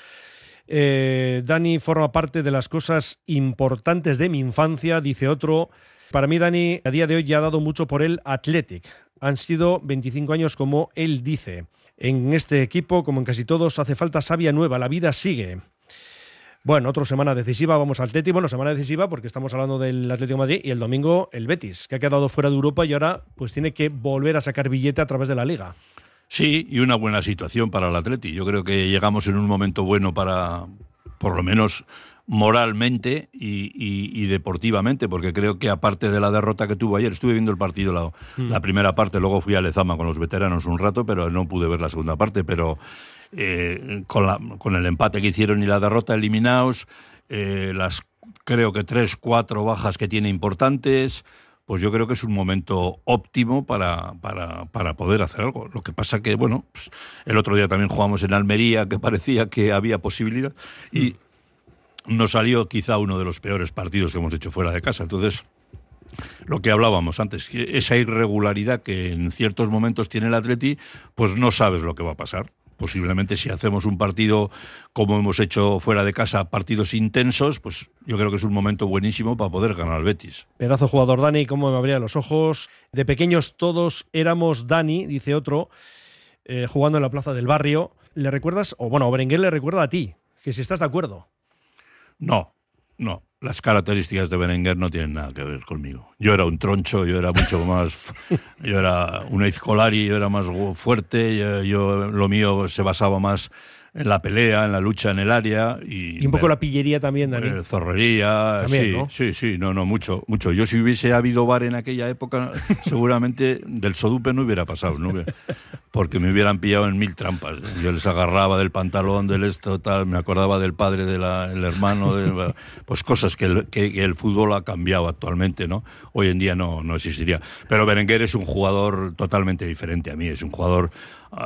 Eh, Dani forma parte de las cosas importantes de mi infancia, dice otro. Para mí, Dani, a día de hoy ya ha dado mucho por el Athletic. Han sido 25 años, como él dice. En este equipo, como en casi todos, hace falta sabia nueva. La vida sigue. Bueno, otra semana decisiva, vamos al Atleti. Bueno, semana decisiva porque estamos hablando del Atlético de Madrid y el domingo el Betis, que ha quedado fuera de Europa y ahora pues tiene que volver a sacar billete a través de la Liga. Sí, y una buena situación para el Atleti. Yo creo que llegamos en un momento bueno para, por lo menos moralmente y, deportivamente, porque creo que aparte de la derrota que tuvo ayer, estuve viendo el partido la, mm. la primera parte, luego fui a Lezama con los veteranos un rato, pero no pude ver la segunda parte, pero eh, con, la, con el empate que hicieron y la derrota eliminados, eh, las creo que tres, cuatro bajas que tiene importantes, pues yo creo que es un momento óptimo para, para, para poder hacer algo. Lo que pasa que, bueno, pues el otro día también jugamos en Almería, que parecía que había posibilidad, y nos salió quizá uno de los peores partidos que hemos hecho fuera de casa. Entonces, lo que hablábamos antes, esa irregularidad que en ciertos momentos tiene el Atleti, pues no sabes lo que va a pasar posiblemente si hacemos un partido como hemos hecho fuera de casa, partidos intensos, pues yo creo que es un momento buenísimo para poder ganar al Betis. Pedazo jugador Dani, cómo me abría los ojos. De pequeños todos éramos Dani, dice otro, eh, jugando en la plaza del barrio. ¿Le recuerdas, o bueno, Berenguer le recuerda a ti, que si estás de acuerdo? No, no las características de Berenguer no tienen nada que ver conmigo. Yo era un troncho, yo era mucho más, yo era un Izcolari, yo era más fuerte, yo, lo mío se basaba más en la pelea, en la lucha en el área. Y, un poco la pillería también, Dani. Zorrería, sí, sí, sí, no, no, mucho, mucho. Yo si hubiese habido bar en aquella época, seguramente del Sodupe no hubiera pasado, ¿no? porque me hubieran pillado en mil trampas. Yo les agarraba del pantalón, del esto, tal, me acordaba del padre, del hermano, de, pues cosas que el, que, el, fútbol ha cambiado actualmente, ¿no? Hoy en día no, no existiría. Pero Berenguer es un jugador totalmente diferente a mí, es un jugador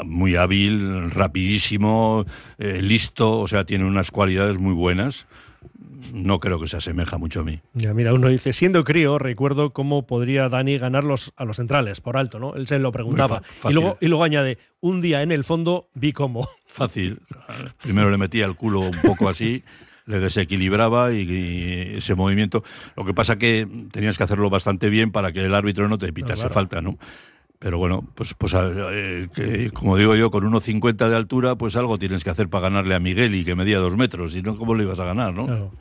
muy hábil, rapidísimo, eh, listo, o sea, tiene unas cualidades muy buenas. No creo que se asemeja mucho a mí. Ya, mira, uno dice, siendo crío, recuerdo cómo podría Dani ganar a los centrales, por alto, ¿no? Él se lo preguntaba. Y luego, y luego añade, un día en el fondo vi cómo. Fácil. Primero le metía el culo un poco así le desequilibraba y, ese movimiento. Lo que pasa que tenías que hacerlo bastante bien para que el árbitro no te pitase falta, ¿no? Pero bueno, pues, pues eh, como digo yo, con 1,50 de altura, pues algo tienes que hacer para ganarle a Miguel y que medía dos metros, si no, ¿cómo lo ibas a ganar, no?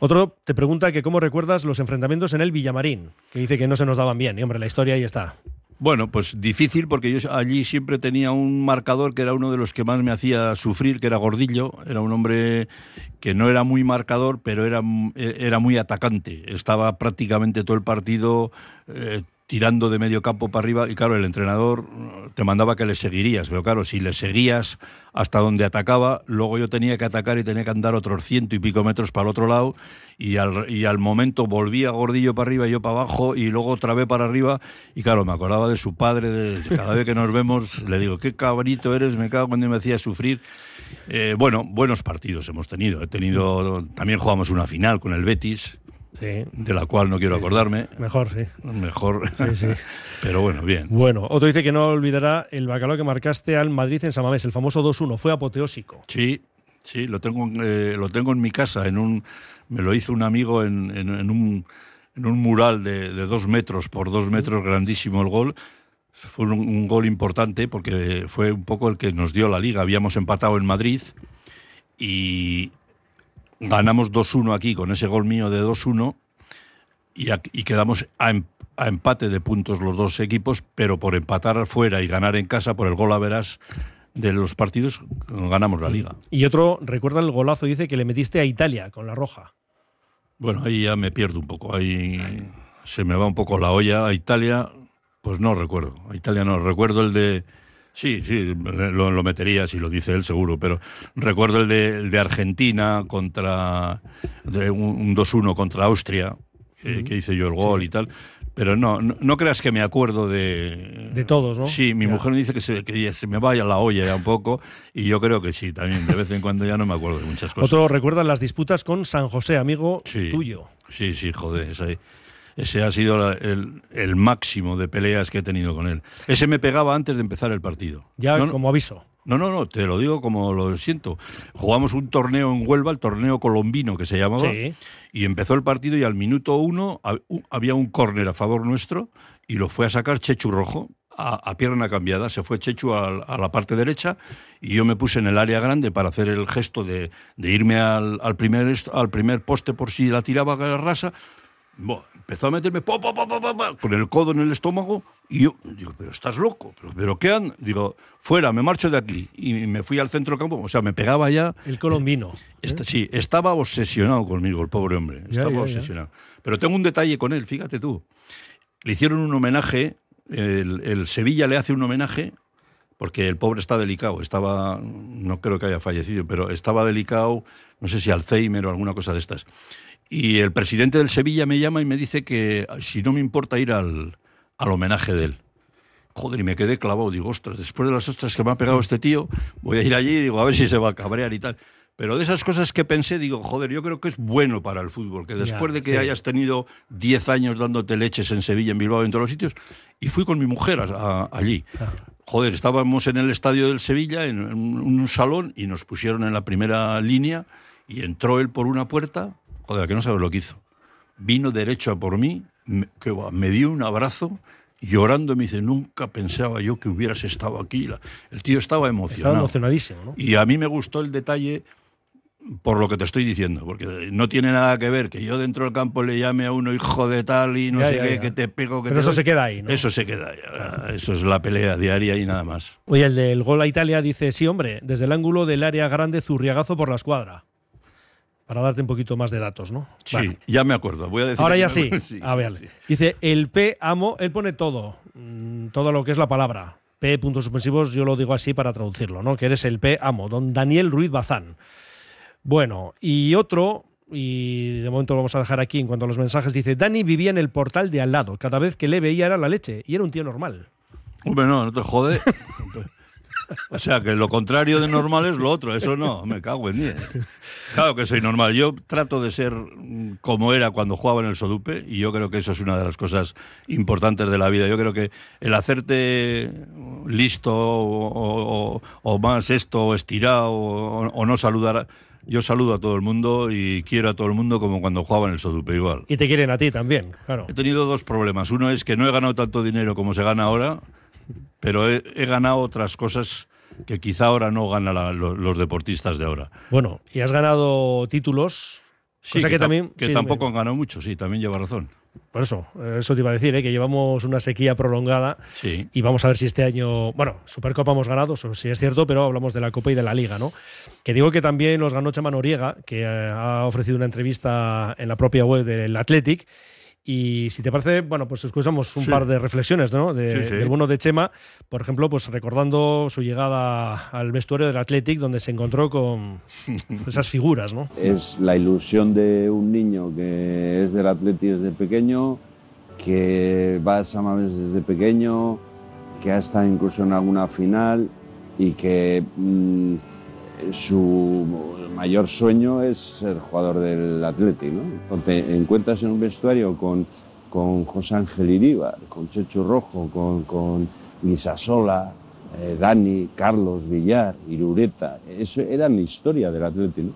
Otro te pregunta que cómo recuerdas los enfrentamientos en el Villamarín, que dice que no se nos daban bien, y hombre, la historia ahí está. Bueno, pues difícil porque yo allí siempre tenía un marcador que era uno de los que más me hacía sufrir, que era Gordillo. Era un hombre que no era muy marcador, pero era, era muy atacante. Estaba prácticamente todo el partido eh, tirando de medio campo para arriba y claro, el entrenador te mandaba que le seguirías, pero claro, si le seguías hasta donde atacaba, luego yo tenía que atacar y tenía que andar otros ciento y pico metros para el otro lado y al, y al momento volvía Gordillo para arriba y yo para abajo y luego otra vez para arriba y claro, me acordaba de su padre, de, cada vez que nos vemos le digo, qué cabrito eres, me cago cuando me hacía sufrir. Eh, bueno, buenos partidos hemos tenido, he tenido, también jugamos una final con el Betis, de la cual no quiero acordarme. Mejor, sí. Mejor. Pero bueno, bien. Bueno, otro dice que no olvidará el bacalao que marcaste al Madrid en Samamés, el famoso 2-1. Fue apoteósico. Sí, sí, lo tengo, eh, lo tengo en mi casa. En un, me lo hizo un amigo en, en, un, en un, mural de, de, dos metros por dos metros, grandísimo el gol. Fue un, un gol importante porque fue un poco el que nos dio la liga. Habíamos empatado en Madrid y, ganamos 2-1 aquí con ese gol mío de 2-1 y, quedamos em, a, empate de puntos los dos equipos, pero por empatar afuera y ganar en casa por el gol a veras de los partidos, ganamos la liga. Y otro, recuerda el golazo, dice que le metiste a Italia con la roja. Bueno, ahí ya me pierdo un poco, ahí se me va un poco la olla. A Italia, pues no recuerdo. A Italia no, recuerdo el de Sí, sí, lo, metería si lo dice él seguro, pero recuerdo el de, Argentina contra de un, 2-1 contra Austria, que hice yo el gol y tal. Pero no, no, creas que me acuerdo de... De todos, ¿no? Sí, mi mujer me dice que se, que se me vaya la olla ya un poco y yo creo que sí, también de vez en cuando ya no me acuerdo de muchas cosas. Otro recuerda las disputas con San José, amigo tuyo. Sí, sí, joder, es ahí. Ese ha sido el, máximo de peleas que he tenido con él. Ese me pegaba antes de empezar el partido. Ya como aviso. No, no, no, te lo digo como lo siento. Jugamos un torneo en Huelva, el torneo colombino que se llamaba, y empezó el partido y al minuto uno había un córner a favor nuestro y lo fue a sacar Chechu Rojo a, pierna cambiada. Se fue Chechu a, la parte derecha y yo me puse en el área grande para hacer el gesto de, irme al, primer, al primer poste por si la tiraba a la rasa. Empezó a meterme con el codo en el estómago y yo digo, pero estás loco, pero, ¿qué han? Digo, fuera, me marcho de aquí. Y me fui al centro campo, o sea, me pegaba ya. El colombino. Este, sí, estaba obsesionado conmigo, el pobre hombre. Estaba obsesionado. Pero tengo un detalle con él, fíjate tú. Le hicieron un homenaje, el, Sevilla le hace un homenaje, porque el pobre está delicado, estaba, no creo que haya fallecido, pero estaba delicado, no sé si Alzheimer o alguna cosa de estas. Y el presidente del Sevilla me llama y me dice que si no me importa ir al, al homenaje de él. Joder, y me quedé clavado. Digo, ostras, después de las ostras que me ha pegado este tío, voy a ir allí y digo, a ver si se va a cabrear y tal. Pero de esas cosas que pensé, digo, joder, yo creo que es bueno para el fútbol, que después de que hayas tenido 10 años dándote leches en Sevilla, en Bilbao, en todos los sitios, y fui con mi mujer allí. Joder, estábamos en el estadio del Sevilla, en, un salón, y nos pusieron en la primera línea, y entró él por una puerta, joder, que no sabes lo que hizo. Vino derecho a por mí, me, que me dio un abrazo, llorando, me dice, nunca pensaba yo que hubieras estado aquí. El tío estaba emocionado. Estaba emocionadísimo, ¿no? Y a mí me gustó el detalle por lo que te estoy diciendo, porque no tiene nada que ver que yo dentro del campo le llame a uno hijo de tal y no sé qué, que te pego, que Pero eso se queda ahí, ¿no? Eso se queda ahí, eso es la pelea diaria y nada más. Oye, el del gol a Italia dice, sí, hombre, desde el ángulo del área grande, zurriagazo por la escuadra. Para darte un poquito más de datos, ¿no? Sí, ya me acuerdo. Voy a decir Ahora ya sí. a ver, dice, el P amo, él pone todo, mm, todo lo que es la palabra. P puntos suspensivos, yo lo digo así para traducirlo, ¿no? Que eres el P amo, don Daniel Ruiz Bazán. Bueno, y otro, y de momento lo vamos a dejar aquí en cuanto a los mensajes, dice, Dani vivía en el portal de al lado, cada vez que le veía era la leche, y era un tío normal. Hombre, no, no te jode. O sea, que lo contrario de normal es lo otro, eso no, me cago en mí. Claro que soy normal, yo trato de ser como era cuando jugaba en el Sodupe y yo creo que eso es una de las cosas importantes de la vida. Yo creo que el hacerte listo o, más esto o estirado o no saludar yo saludo a todo el mundo y quiero a todo el mundo como cuando jugaba en el Sodupe igual. Y te quieren a ti también, claro. He tenido dos problemas. Uno es que no he ganado tanto dinero como se gana ahora, pero he, ganado otras cosas que quizá ahora no ganan los, deportistas de ahora. Bueno, y has ganado títulos. Sí, que, también, que tampoco han ganado mucho, sí, también lleva razón. Por eso, eso te iba a decir, ¿eh? que llevamos una sequía prolongada sí. y vamos a ver si este año, bueno, Supercopa hemos ganado, eso sí es cierto, pero hablamos de la Copa y de la Liga, ¿no? Que digo que también nos ganó Chema Noriega, que eh, ha ofrecido una entrevista en la propia web del Athletic y si te parece, bueno, pues escuchamos un par de reflexiones ¿no? de, del bueno de Chema, por ejemplo, pues recordando su llegada al vestuario del Athletic, donde se encontró con esas figuras. ¿no? Es la ilusión de un niño que es del Athletic desde pequeño, que va a Samames desde pequeño, que ha estado incluso en alguna final y que mm, su mayor sueño es ser jugador del Atlético. ¿no? Encuentras en un vestuario con, con José Ángel Iríbar, con Checho Rojo, con, con Sola, eh, Dani, Carlos, Villar, Irureta. Eso era mi historia del Atlético.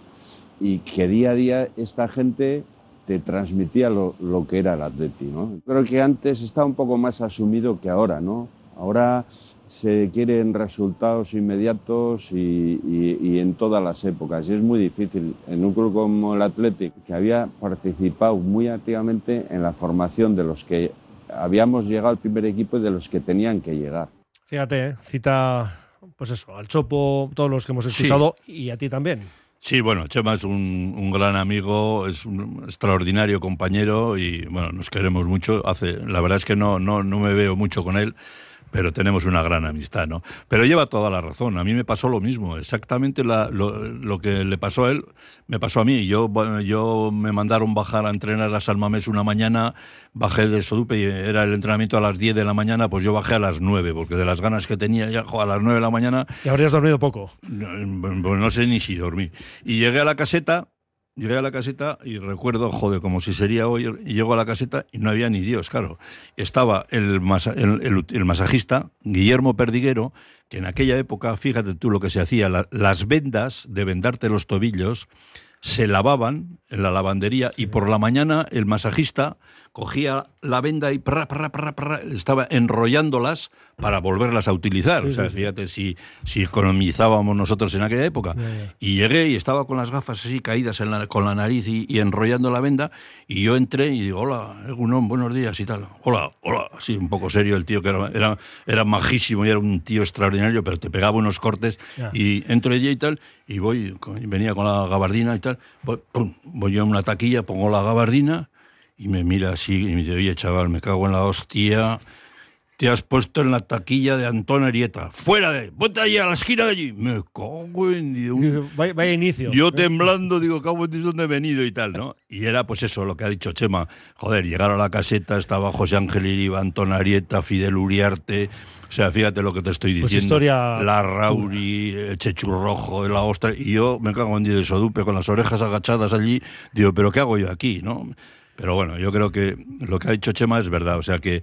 Y que día a día esta gente te transmitía lo, lo que era el Atlético. ¿no? Creo que antes estaba un poco más asumido que ahora. ¿no? Ahora se quieren resultados inmediatos y, en todas las épocas. Y es muy difícil. En un club como el Athletic, que había participado muy activamente en la formación de los que habíamos llegado al primer equipo y de los que tenían que llegar. Fíjate, ¿eh? cita pues eso, al Chopo, todos los que hemos escuchado y a ti también. Sí, bueno, Chema es un, un, gran amigo, es un extraordinario compañero y bueno, nos queremos mucho. Hace, la verdad es que no, no, no me veo mucho con él, pero tenemos una gran amistad, ¿no? Pero lleva toda la razón. A mí me pasó lo mismo, exactamente lo, que le pasó a él, me pasó a mí. Yo, yo me mandaron bajar a entrenar a Salmamés una mañana, bajé de Sodupe y era el entrenamiento a las 10 de la mañana, pues yo bajé a las 9, porque de las ganas que tenía ya a las 9 de la mañana... ¿Y habrías dormido poco? Pues no sé ni si dormí. Y llegué a la caseta Llegué a la caseta y recuerdo, joder, como si sería hoy, y llego a la caseta y no había ni Dios, claro. Estaba el, el, masajista, Guillermo Perdiguero, que en aquella época, fíjate tú lo que se hacía, las vendas de vendarte los tobillos se lavaban en la lavandería y por la mañana el masajista cogía la venda y estaba enrollándolas para volverlas a utilizar. o sea, fíjate si, si economizábamos nosotros en aquella época. Y llegué y estaba con las gafas así caídas con la nariz y, enrollando la venda. Y yo entré y digo, hola, Egunon, buenos días y tal. Hola, hola. Así un poco serio el tío, que era, era, era majísimo y era un tío extraordinario, pero te pegaba unos cortes. Y entro allí y tal, y voy, venía con la gabardina y tal. Voy, voy yo a una taquilla, pongo la gabardina y me mira así y me dice, oye, chaval, me cago en la hostia. Te has puesto en la taquilla de Antón Arieta. ¡Fuera de! ¡Ponte allí a la esquina de allí! Me cago en... Vaya, inicio. Yo temblando, digo, cago en dónde he venido y tal, ¿no? Y era pues eso, lo que ha dicho Chema. Joder, llegar a la caseta, estaba José Ángel Iriba, Antón Arieta, Fidel Uriarte... O sea, fíjate lo que te estoy pues diciendo. historia... La Rauri, el Chechurrojo, la Ostra... Y yo me cago en de Sodupe con las orejas agachadas allí. Digo, ¿pero qué hago yo aquí, no? Pero bueno, yo creo que lo que ha dicho Chema es verdad. O sea, que,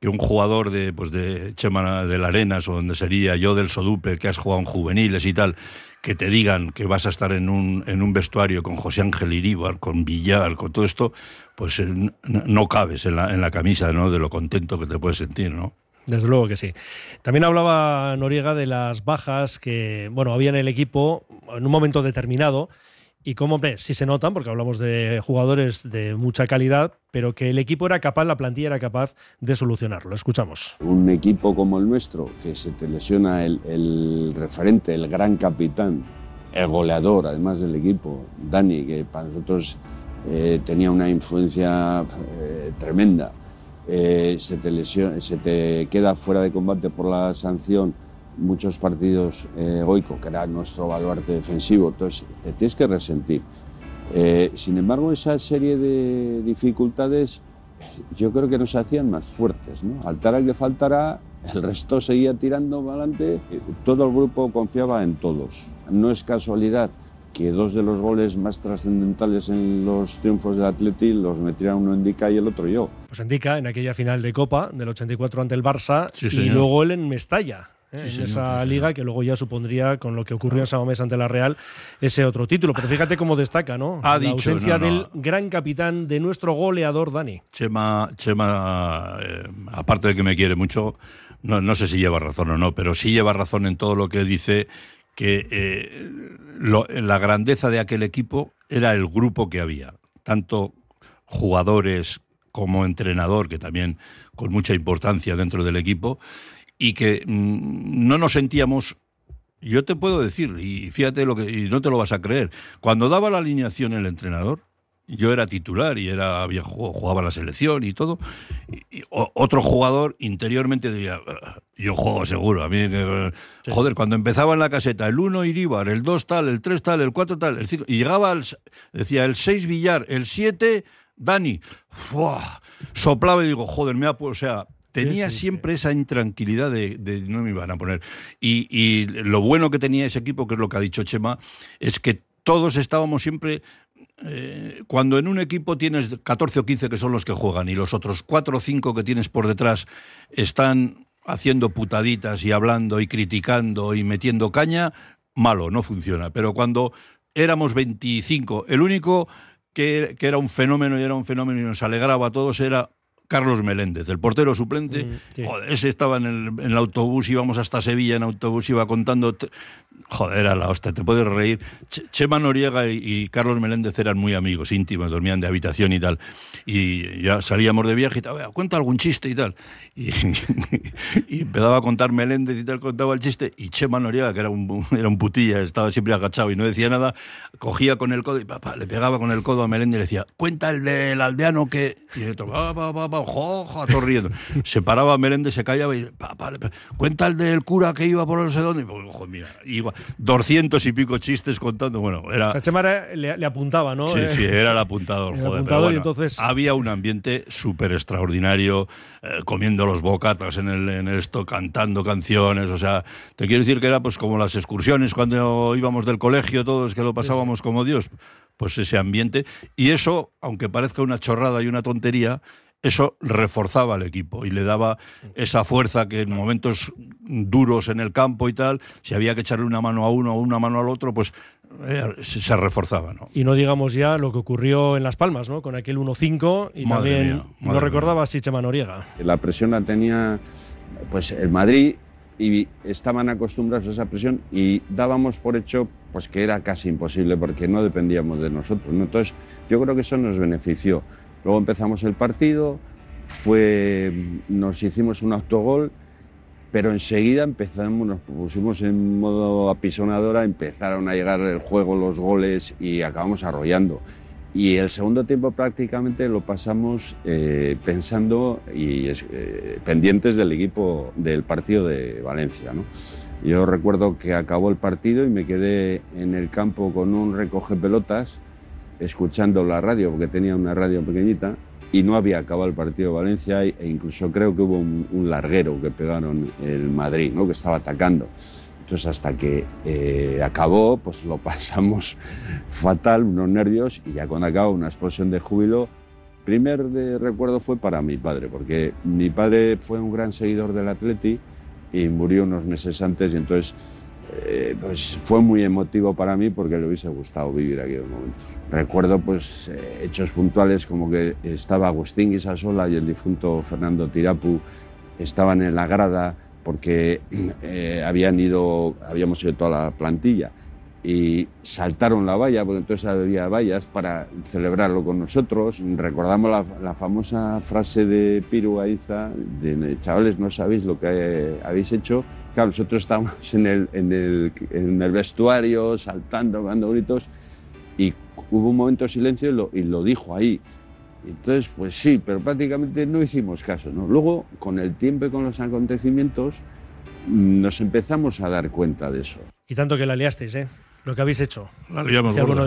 que un jugador de, pues de Chema de la Arenas o donde sería yo del Sodupe, que has jugado en juveniles y tal, que te digan que vas a estar en un, en un vestuario con José Ángel Iríbar, con Villar, con todo esto, pues eh, no cabes en la, en la camisa, ¿no? De lo contento que te puedes sentir, ¿no? Desde luego que sí. También hablaba Noriega de las bajas que, bueno, había en el equipo en un momento determinado y cómo, ves, sí se notan, porque hablamos de jugadores de mucha calidad, pero que el equipo era capaz, la plantilla era capaz de solucionarlo. Escuchamos. Un equipo como el nuestro, que se te lesiona el, referente, el gran capitán, el goleador, además del equipo, Dani, que para nosotros eh, tenía una influencia eh, tremenda, eh, se, te lesiona, se te queda fuera de combate por la sanción muchos partidos eh, Goico, que era nuestro baluarte defensivo, entonces te tienes que resentir. Eh, sin embargo, esa serie de dificultades yo creo que nos hacían más fuertes. ¿no? Al al que faltara, el resto seguía tirando para adelante, todo el grupo confiaba en todos. No es casualidad que dos de los goles más trascendentales en los triunfos del Atleti los metiera uno Indica y el otro yo. Pues Indica en aquella final de Copa del 84 ante el Barça y luego él en Mestalla. ¿Eh? en esa liga que luego ya supondría, con lo que ocurrió en Samamés ante la Real, ese otro título. Pero fíjate cómo destaca, ¿no? la ausencia del gran capitán, de nuestro goleador, Dani. Chema, Chema eh, aparte de que me quiere mucho, no, no, sé si lleva razón o no, pero sí lleva razón en todo lo que dice que eh, la grandeza de aquel equipo era el grupo que había, tanto jugadores como entrenador, que también con mucha importancia dentro del equipo, y que mm, no nos sentíamos yo te puedo decir, y fíjate lo que, y no te lo vas a creer, cuando daba la alineación el entrenador, yo era titular y era había jugaba la selección y todo. Y, otro jugador interiormente diría, ah, yo juego seguro. A mí, joder, cuando empezaba en la caseta, el 1 Iríbar, el 2 tal, el 3 tal, el 4 tal, el 5, y llegaba, al, decía el 6 Villar, el 7 Dani. soplaba y digo, joder, me ha, o sea, tenía siempre esa intranquilidad de, no me iban a poner. Y, lo bueno que tenía ese equipo, que es lo que ha dicho Chema, es que todos estábamos siempre eh, cuando en un equipo tienes 14 o 15 que son los que juegan y los otros 4 o 5 que tienes por detrás están haciendo putaditas y hablando y criticando y metiendo caña, malo, no funciona. Pero cuando éramos 25, el único que, que, era un fenómeno y era un fenómeno y nos alegraba a todos era Carlos Meléndez, el portero suplente. Mm, ese estaba en el, en el, autobús, íbamos hasta Sevilla en autobús, iba contando Joder, a la hostia, te puedes reír. Chema Noriega y, Carlos Meléndez eran muy amigos, íntimos, dormían de habitación y tal. Y ya salíamos de viaje y tal, cuenta algún chiste y tal. Y, empezaba a contar Meléndez y tal, contaba el chiste. Y Chema Noriega, que era un, era un putilla, estaba siempre agachado y no decía nada, cogía con el codo y papá, le pegaba con el codo a Meléndez y le decía, cuenta el del aldeano que. Y va, va, va, joja, todo riendo. Se paraba Meléndez, se callaba y, papá, cuenta el del cura que iba por no sé dónde. Y, pues, mira, iba doscientos y pico chistes contando. Bueno, era. O le, apuntaba, ¿no? Sí, sí, era el apuntador. joder, entonces... Había un ambiente súper extraordinario, eh, comiendo los bocatas en el, en esto, cantando canciones. O sea, te quiero decir que era pues como las excursiones cuando íbamos del colegio, todos que lo pasábamos como Dios. Pues ese ambiente. Y eso, aunque parezca una chorrada y una tontería, eso reforzaba al equipo y le daba esa fuerza que en momentos duros en el campo y tal, si había que echarle una mano a uno o una mano al otro, pues eh, se, reforzaba. ¿no? Y no digamos ya lo que ocurrió en Las Palmas, ¿no? con aquel 1-5 y también lo recordaba Sichema Noriega. La presión la tenía pues el Madrid y estaban acostumbrados a esa presión y dábamos por hecho pues que era casi imposible porque no dependíamos de nosotros. Entonces yo creo que eso nos benefició. Luego empezamos el partido, fue, nos hicimos un autogol, pero enseguida empezamos, nos pusimos en modo apisonadora, empezaron a llegar el juego, los goles y acabamos arrollando. Y el segundo tiempo prácticamente lo pasamos eh, pensando y eh, pendientes del equipo del partido de Valencia. ¿no? Yo recuerdo que acabó el partido y me quedé en el campo con un recoge pelotas escuchando la radio, porque tenía una radio pequeñita, y no había acabado el partido de Valencia e incluso creo que hubo un, larguero que pegaron el Madrid, ¿no? que estaba atacando. Entonces hasta que eh, acabó, pues lo pasamos fatal, unos nervios, y ya cuando acabó una explosión de júbilo, primer de recuerdo fue para mi padre, porque mi padre fue un gran seguidor del Atleti y murió unos meses antes y entonces eh, pues fue muy emotivo para mí porque le hubiese gustado vivir aquellos momentos. Recuerdo pues eh, hechos puntuales como que estaba Agustín Guisasola y el difunto Fernando Tirapu estaban en la grada porque eh, habían ido, habíamos ido toda la plantilla y saltaron la valla, porque entonces había vallas para celebrarlo con nosotros. Recordamos la, famosa frase de Piru Aiza, de chavales, no sabéis lo que habéis hecho. Claro, nosotros estábamos en el, en el, en el vestuario, saltando, dando gritos, y hubo un momento de silencio y lo, y lo dijo ahí. Entonces, pues sí, pero prácticamente no hicimos caso. ¿no? Luego, con el tiempo y con los acontecimientos, nos empezamos a dar cuenta de eso. Y tanto que la liasteis, ¿eh? lo que habéis hecho.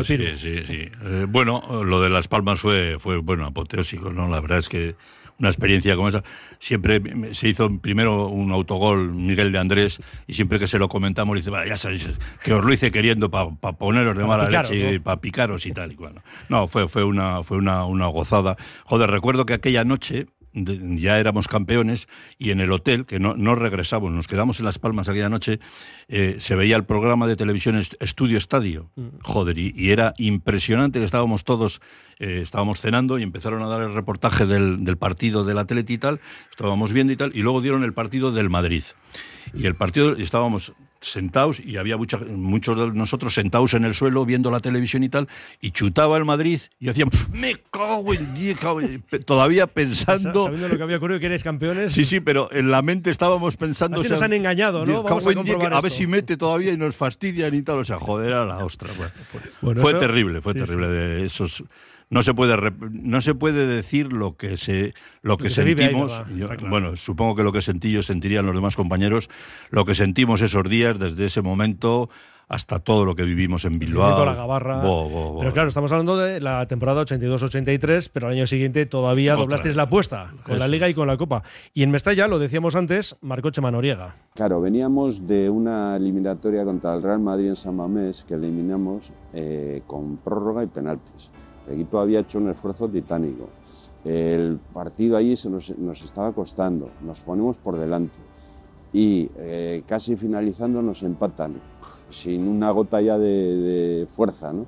sí, sí, sí. Eh, bueno, lo de Las Palmas fue, fue bueno, apoteósico, ¿no? La verdad es que una experiencia como esa. Siempre se hizo primero un autogol Miguel de Andrés y siempre que se lo comentamos dice, ya sabéis que os lo hice queriendo para poneros de mala leche y para picaros y tal y cual. No, fue, fue, una, fue una, una gozada. Joder, recuerdo que aquella noche ya éramos campeones y en el hotel, que no, no regresamos, nos quedamos en Las Palmas aquella noche, eh, se veía el programa de televisión Estudio Estadio. Mm. Joder, y, era impresionante que estábamos todos, eh, estábamos cenando y empezaron a dar el reportaje del, del partido del Atleti y tal, estábamos viendo y tal, y luego dieron el partido del Madrid. Y el partido, estábamos sentados y había muchos de nosotros sentados en el suelo viendo la televisión y tal, y chutaba el Madrid y hacían, me cago en diez, todavía pensando... Sabiendo lo que había ocurrido, que eres campeones. Sí, sí, pero en la mente estábamos pensando... Así nos han engañado, ¿no? Vamos a, a, ver si mete todavía y nos fastidian y tal, o sea, joder a la ostra. fue terrible, fue terrible de esos no se puede no se puede decir lo que se lo que, sentimos bueno supongo que lo que sentí yo sentirían los demás compañeros lo que sentimos esos días desde ese momento hasta todo lo que vivimos en Bilbao. La Gabarra. Pero claro, estamos hablando de la temporada 82-83, pero al año siguiente todavía doblasteis la apuesta con la Liga y con la Copa. Y en Mestalla, lo decíamos antes, marcó Chema Noriega. Claro, veníamos de una eliminatoria contra el Real Madrid en San Mamés que eliminamos eh, con prórroga y penaltis. El había hecho un esfuerzo titánico. El partido ahí se nos, estaba costando, nos ponemos por delante y eh, casi finalizando nos empatan, sin una gota ya de, fuerza. ¿no?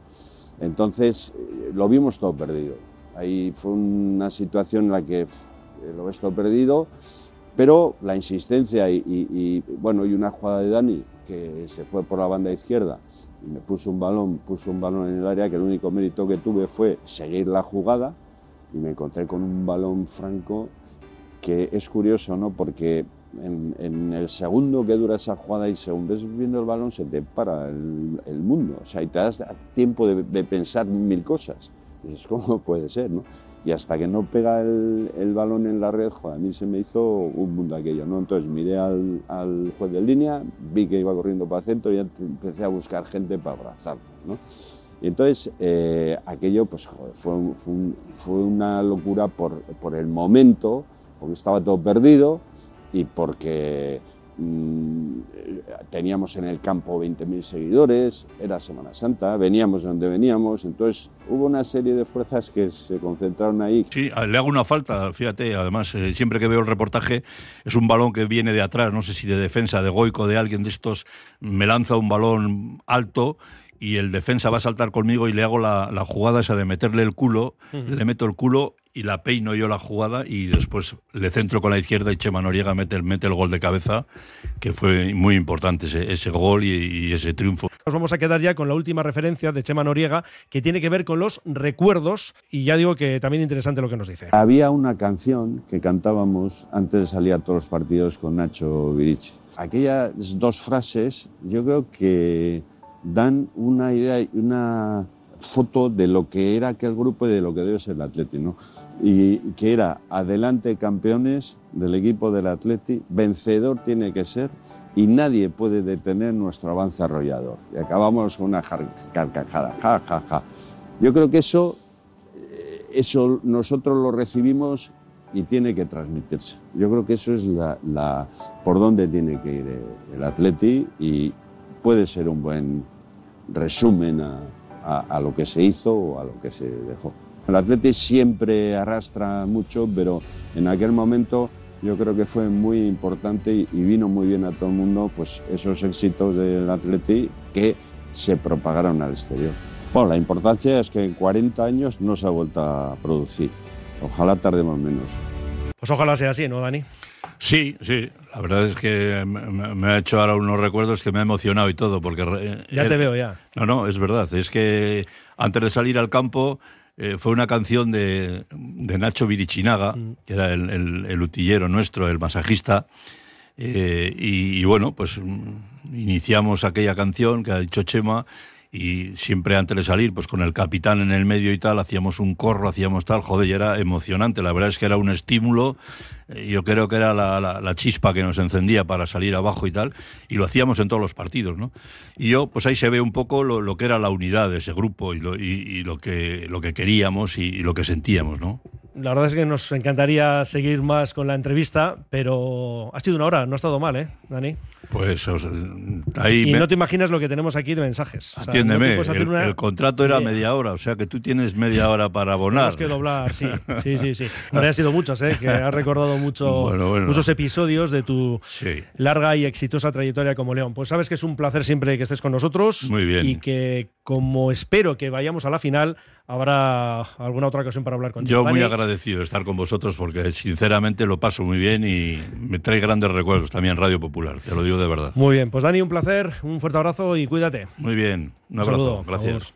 Entonces eh, lo vimos todo perdido. Ahí fue una situación en la que lo ves todo perdido, pero la insistencia y, bueno, y una jugada de Dani que se fue por la banda izquierda me puso un balón, puso un balón en el área que el único mérito que tuve fue seguir la jugada y me encontré con un balón franco que es curioso, ¿no? Porque en, el segundo que dura esa jugada y según ves viendo el balón se te para el, mundo, o sea, y te das tiempo de, de pensar mil cosas. Y dices, ¿cómo puede ser, no? Y hasta que no pega el, balón en la red, joder, a mí se me hizo un mundo aquello, ¿no? Entonces miré al, juez de línea, vi que iba corriendo para el centro y empecé a buscar gente para abrazarlo, ¿no? Y entonces eh, aquello, pues joder, fue, fue, una locura por, por, el momento, porque estaba todo perdido y porque teníamos en el campo 20.000 seguidores, era Semana Santa, veníamos de donde veníamos, entonces hubo una serie de fuerzas que se concentraron ahí. Sí, le hago una falta, fíjate, además, eh, siempre que veo el reportaje, es un balón que viene de atrás, no sé si de defensa, de goico, de alguien de estos, me lanza un balón alto y el defensa va a saltar conmigo y le hago la, jugada esa de meterle el culo, le meto el culo y la peino yo la jugada y después le centro con la izquierda y Chema Noriega mete el, mete el gol de cabeza, que fue muy importante ese, ese gol y, ese triunfo. Nos vamos a quedar ya con la última referencia de Chema Noriega, que tiene que ver con los recuerdos y ya digo que también interesante lo que nos dice. Había una canción que cantábamos antes de salir a todos los partidos con Nacho Virici. Aquellas dos frases yo creo que dan una idea, y una foto de lo que era aquel grupo y de lo que debe ser el Atleti, ¿no? Y que era adelante campeones del equipo del Atleti, vencedor tiene que ser y nadie puede detener nuestro avance arrollador. Y acabamos con una carcajada, ja, ja, ja. Yo creo que eso, eh, eso nosotros lo recibimos y tiene que transmitirse. Yo creo que eso es la, por dónde tiene que ir el Atleti y puede ser un buen resumen a, lo que se hizo o a lo que se dejó. El Atleti siempre arrastra mucho, pero en aquel momento yo creo que fue muy importante y, vino muy bien a todo el mundo pues esos éxitos del Atleti que se propagaron al exterior. Bueno, la importancia es que en 40 años no se ha vuelto a producir. Ojalá tardemos menos. Pues ojalá sea así, ¿no, Dani? Sí, sí. La verdad es que me, ha hecho ahora unos recuerdos que me ha emocionado y todo, porque... Ya te veo, ya. No, no, es verdad. Es que antes de salir al campo eh, fue una canción de, Nacho Virichinaga, mm. que era el, utillero nuestro, el masajista, eh, y, y, bueno, pues mm, iniciamos aquella canción que ha dicho Chema y siempre antes de salir, pues con el capitán en el medio y tal, hacíamos un corro, hacíamos tal, joder, y era emocionante, la verdad es que era un estímulo, eh, yo creo que era la, chispa que nos encendía para salir abajo y tal, y lo hacíamos en todos los partidos, ¿no? Y yo, pues ahí se ve un poco lo, que era la unidad de ese grupo y lo, y, lo, que, lo que queríamos y lo que sentíamos, ¿no? La verdad es que nos encantaría seguir más con la entrevista, pero ha sido una hora, no ha estado mal, ¿eh, Dani? Pues ahí. Y no te imaginas lo que tenemos aquí de mensajes. Atiéndeme, el, contrato era media hora, o sea que tú tienes media hora para abonar. Tenemos que doblar, sí, sí, sí. sí. Han sido muchas, ¿eh? que has recordado mucho, muchos episodios de tu larga y exitosa trayectoria como León. Pues sabes que es un placer siempre que estés con nosotros. Muy bien. Y que, como espero que vayamos a la final, habrá alguna otra ocasión para hablar contigo. Yo muy agradecido de estar con vosotros porque sinceramente lo paso muy bien y me trae grandes recuerdos también Radio Popular, te lo digo de verdad. Muy bien, pues Dani, un placer, un fuerte abrazo y cuídate. Muy bien, un abrazo, gracias.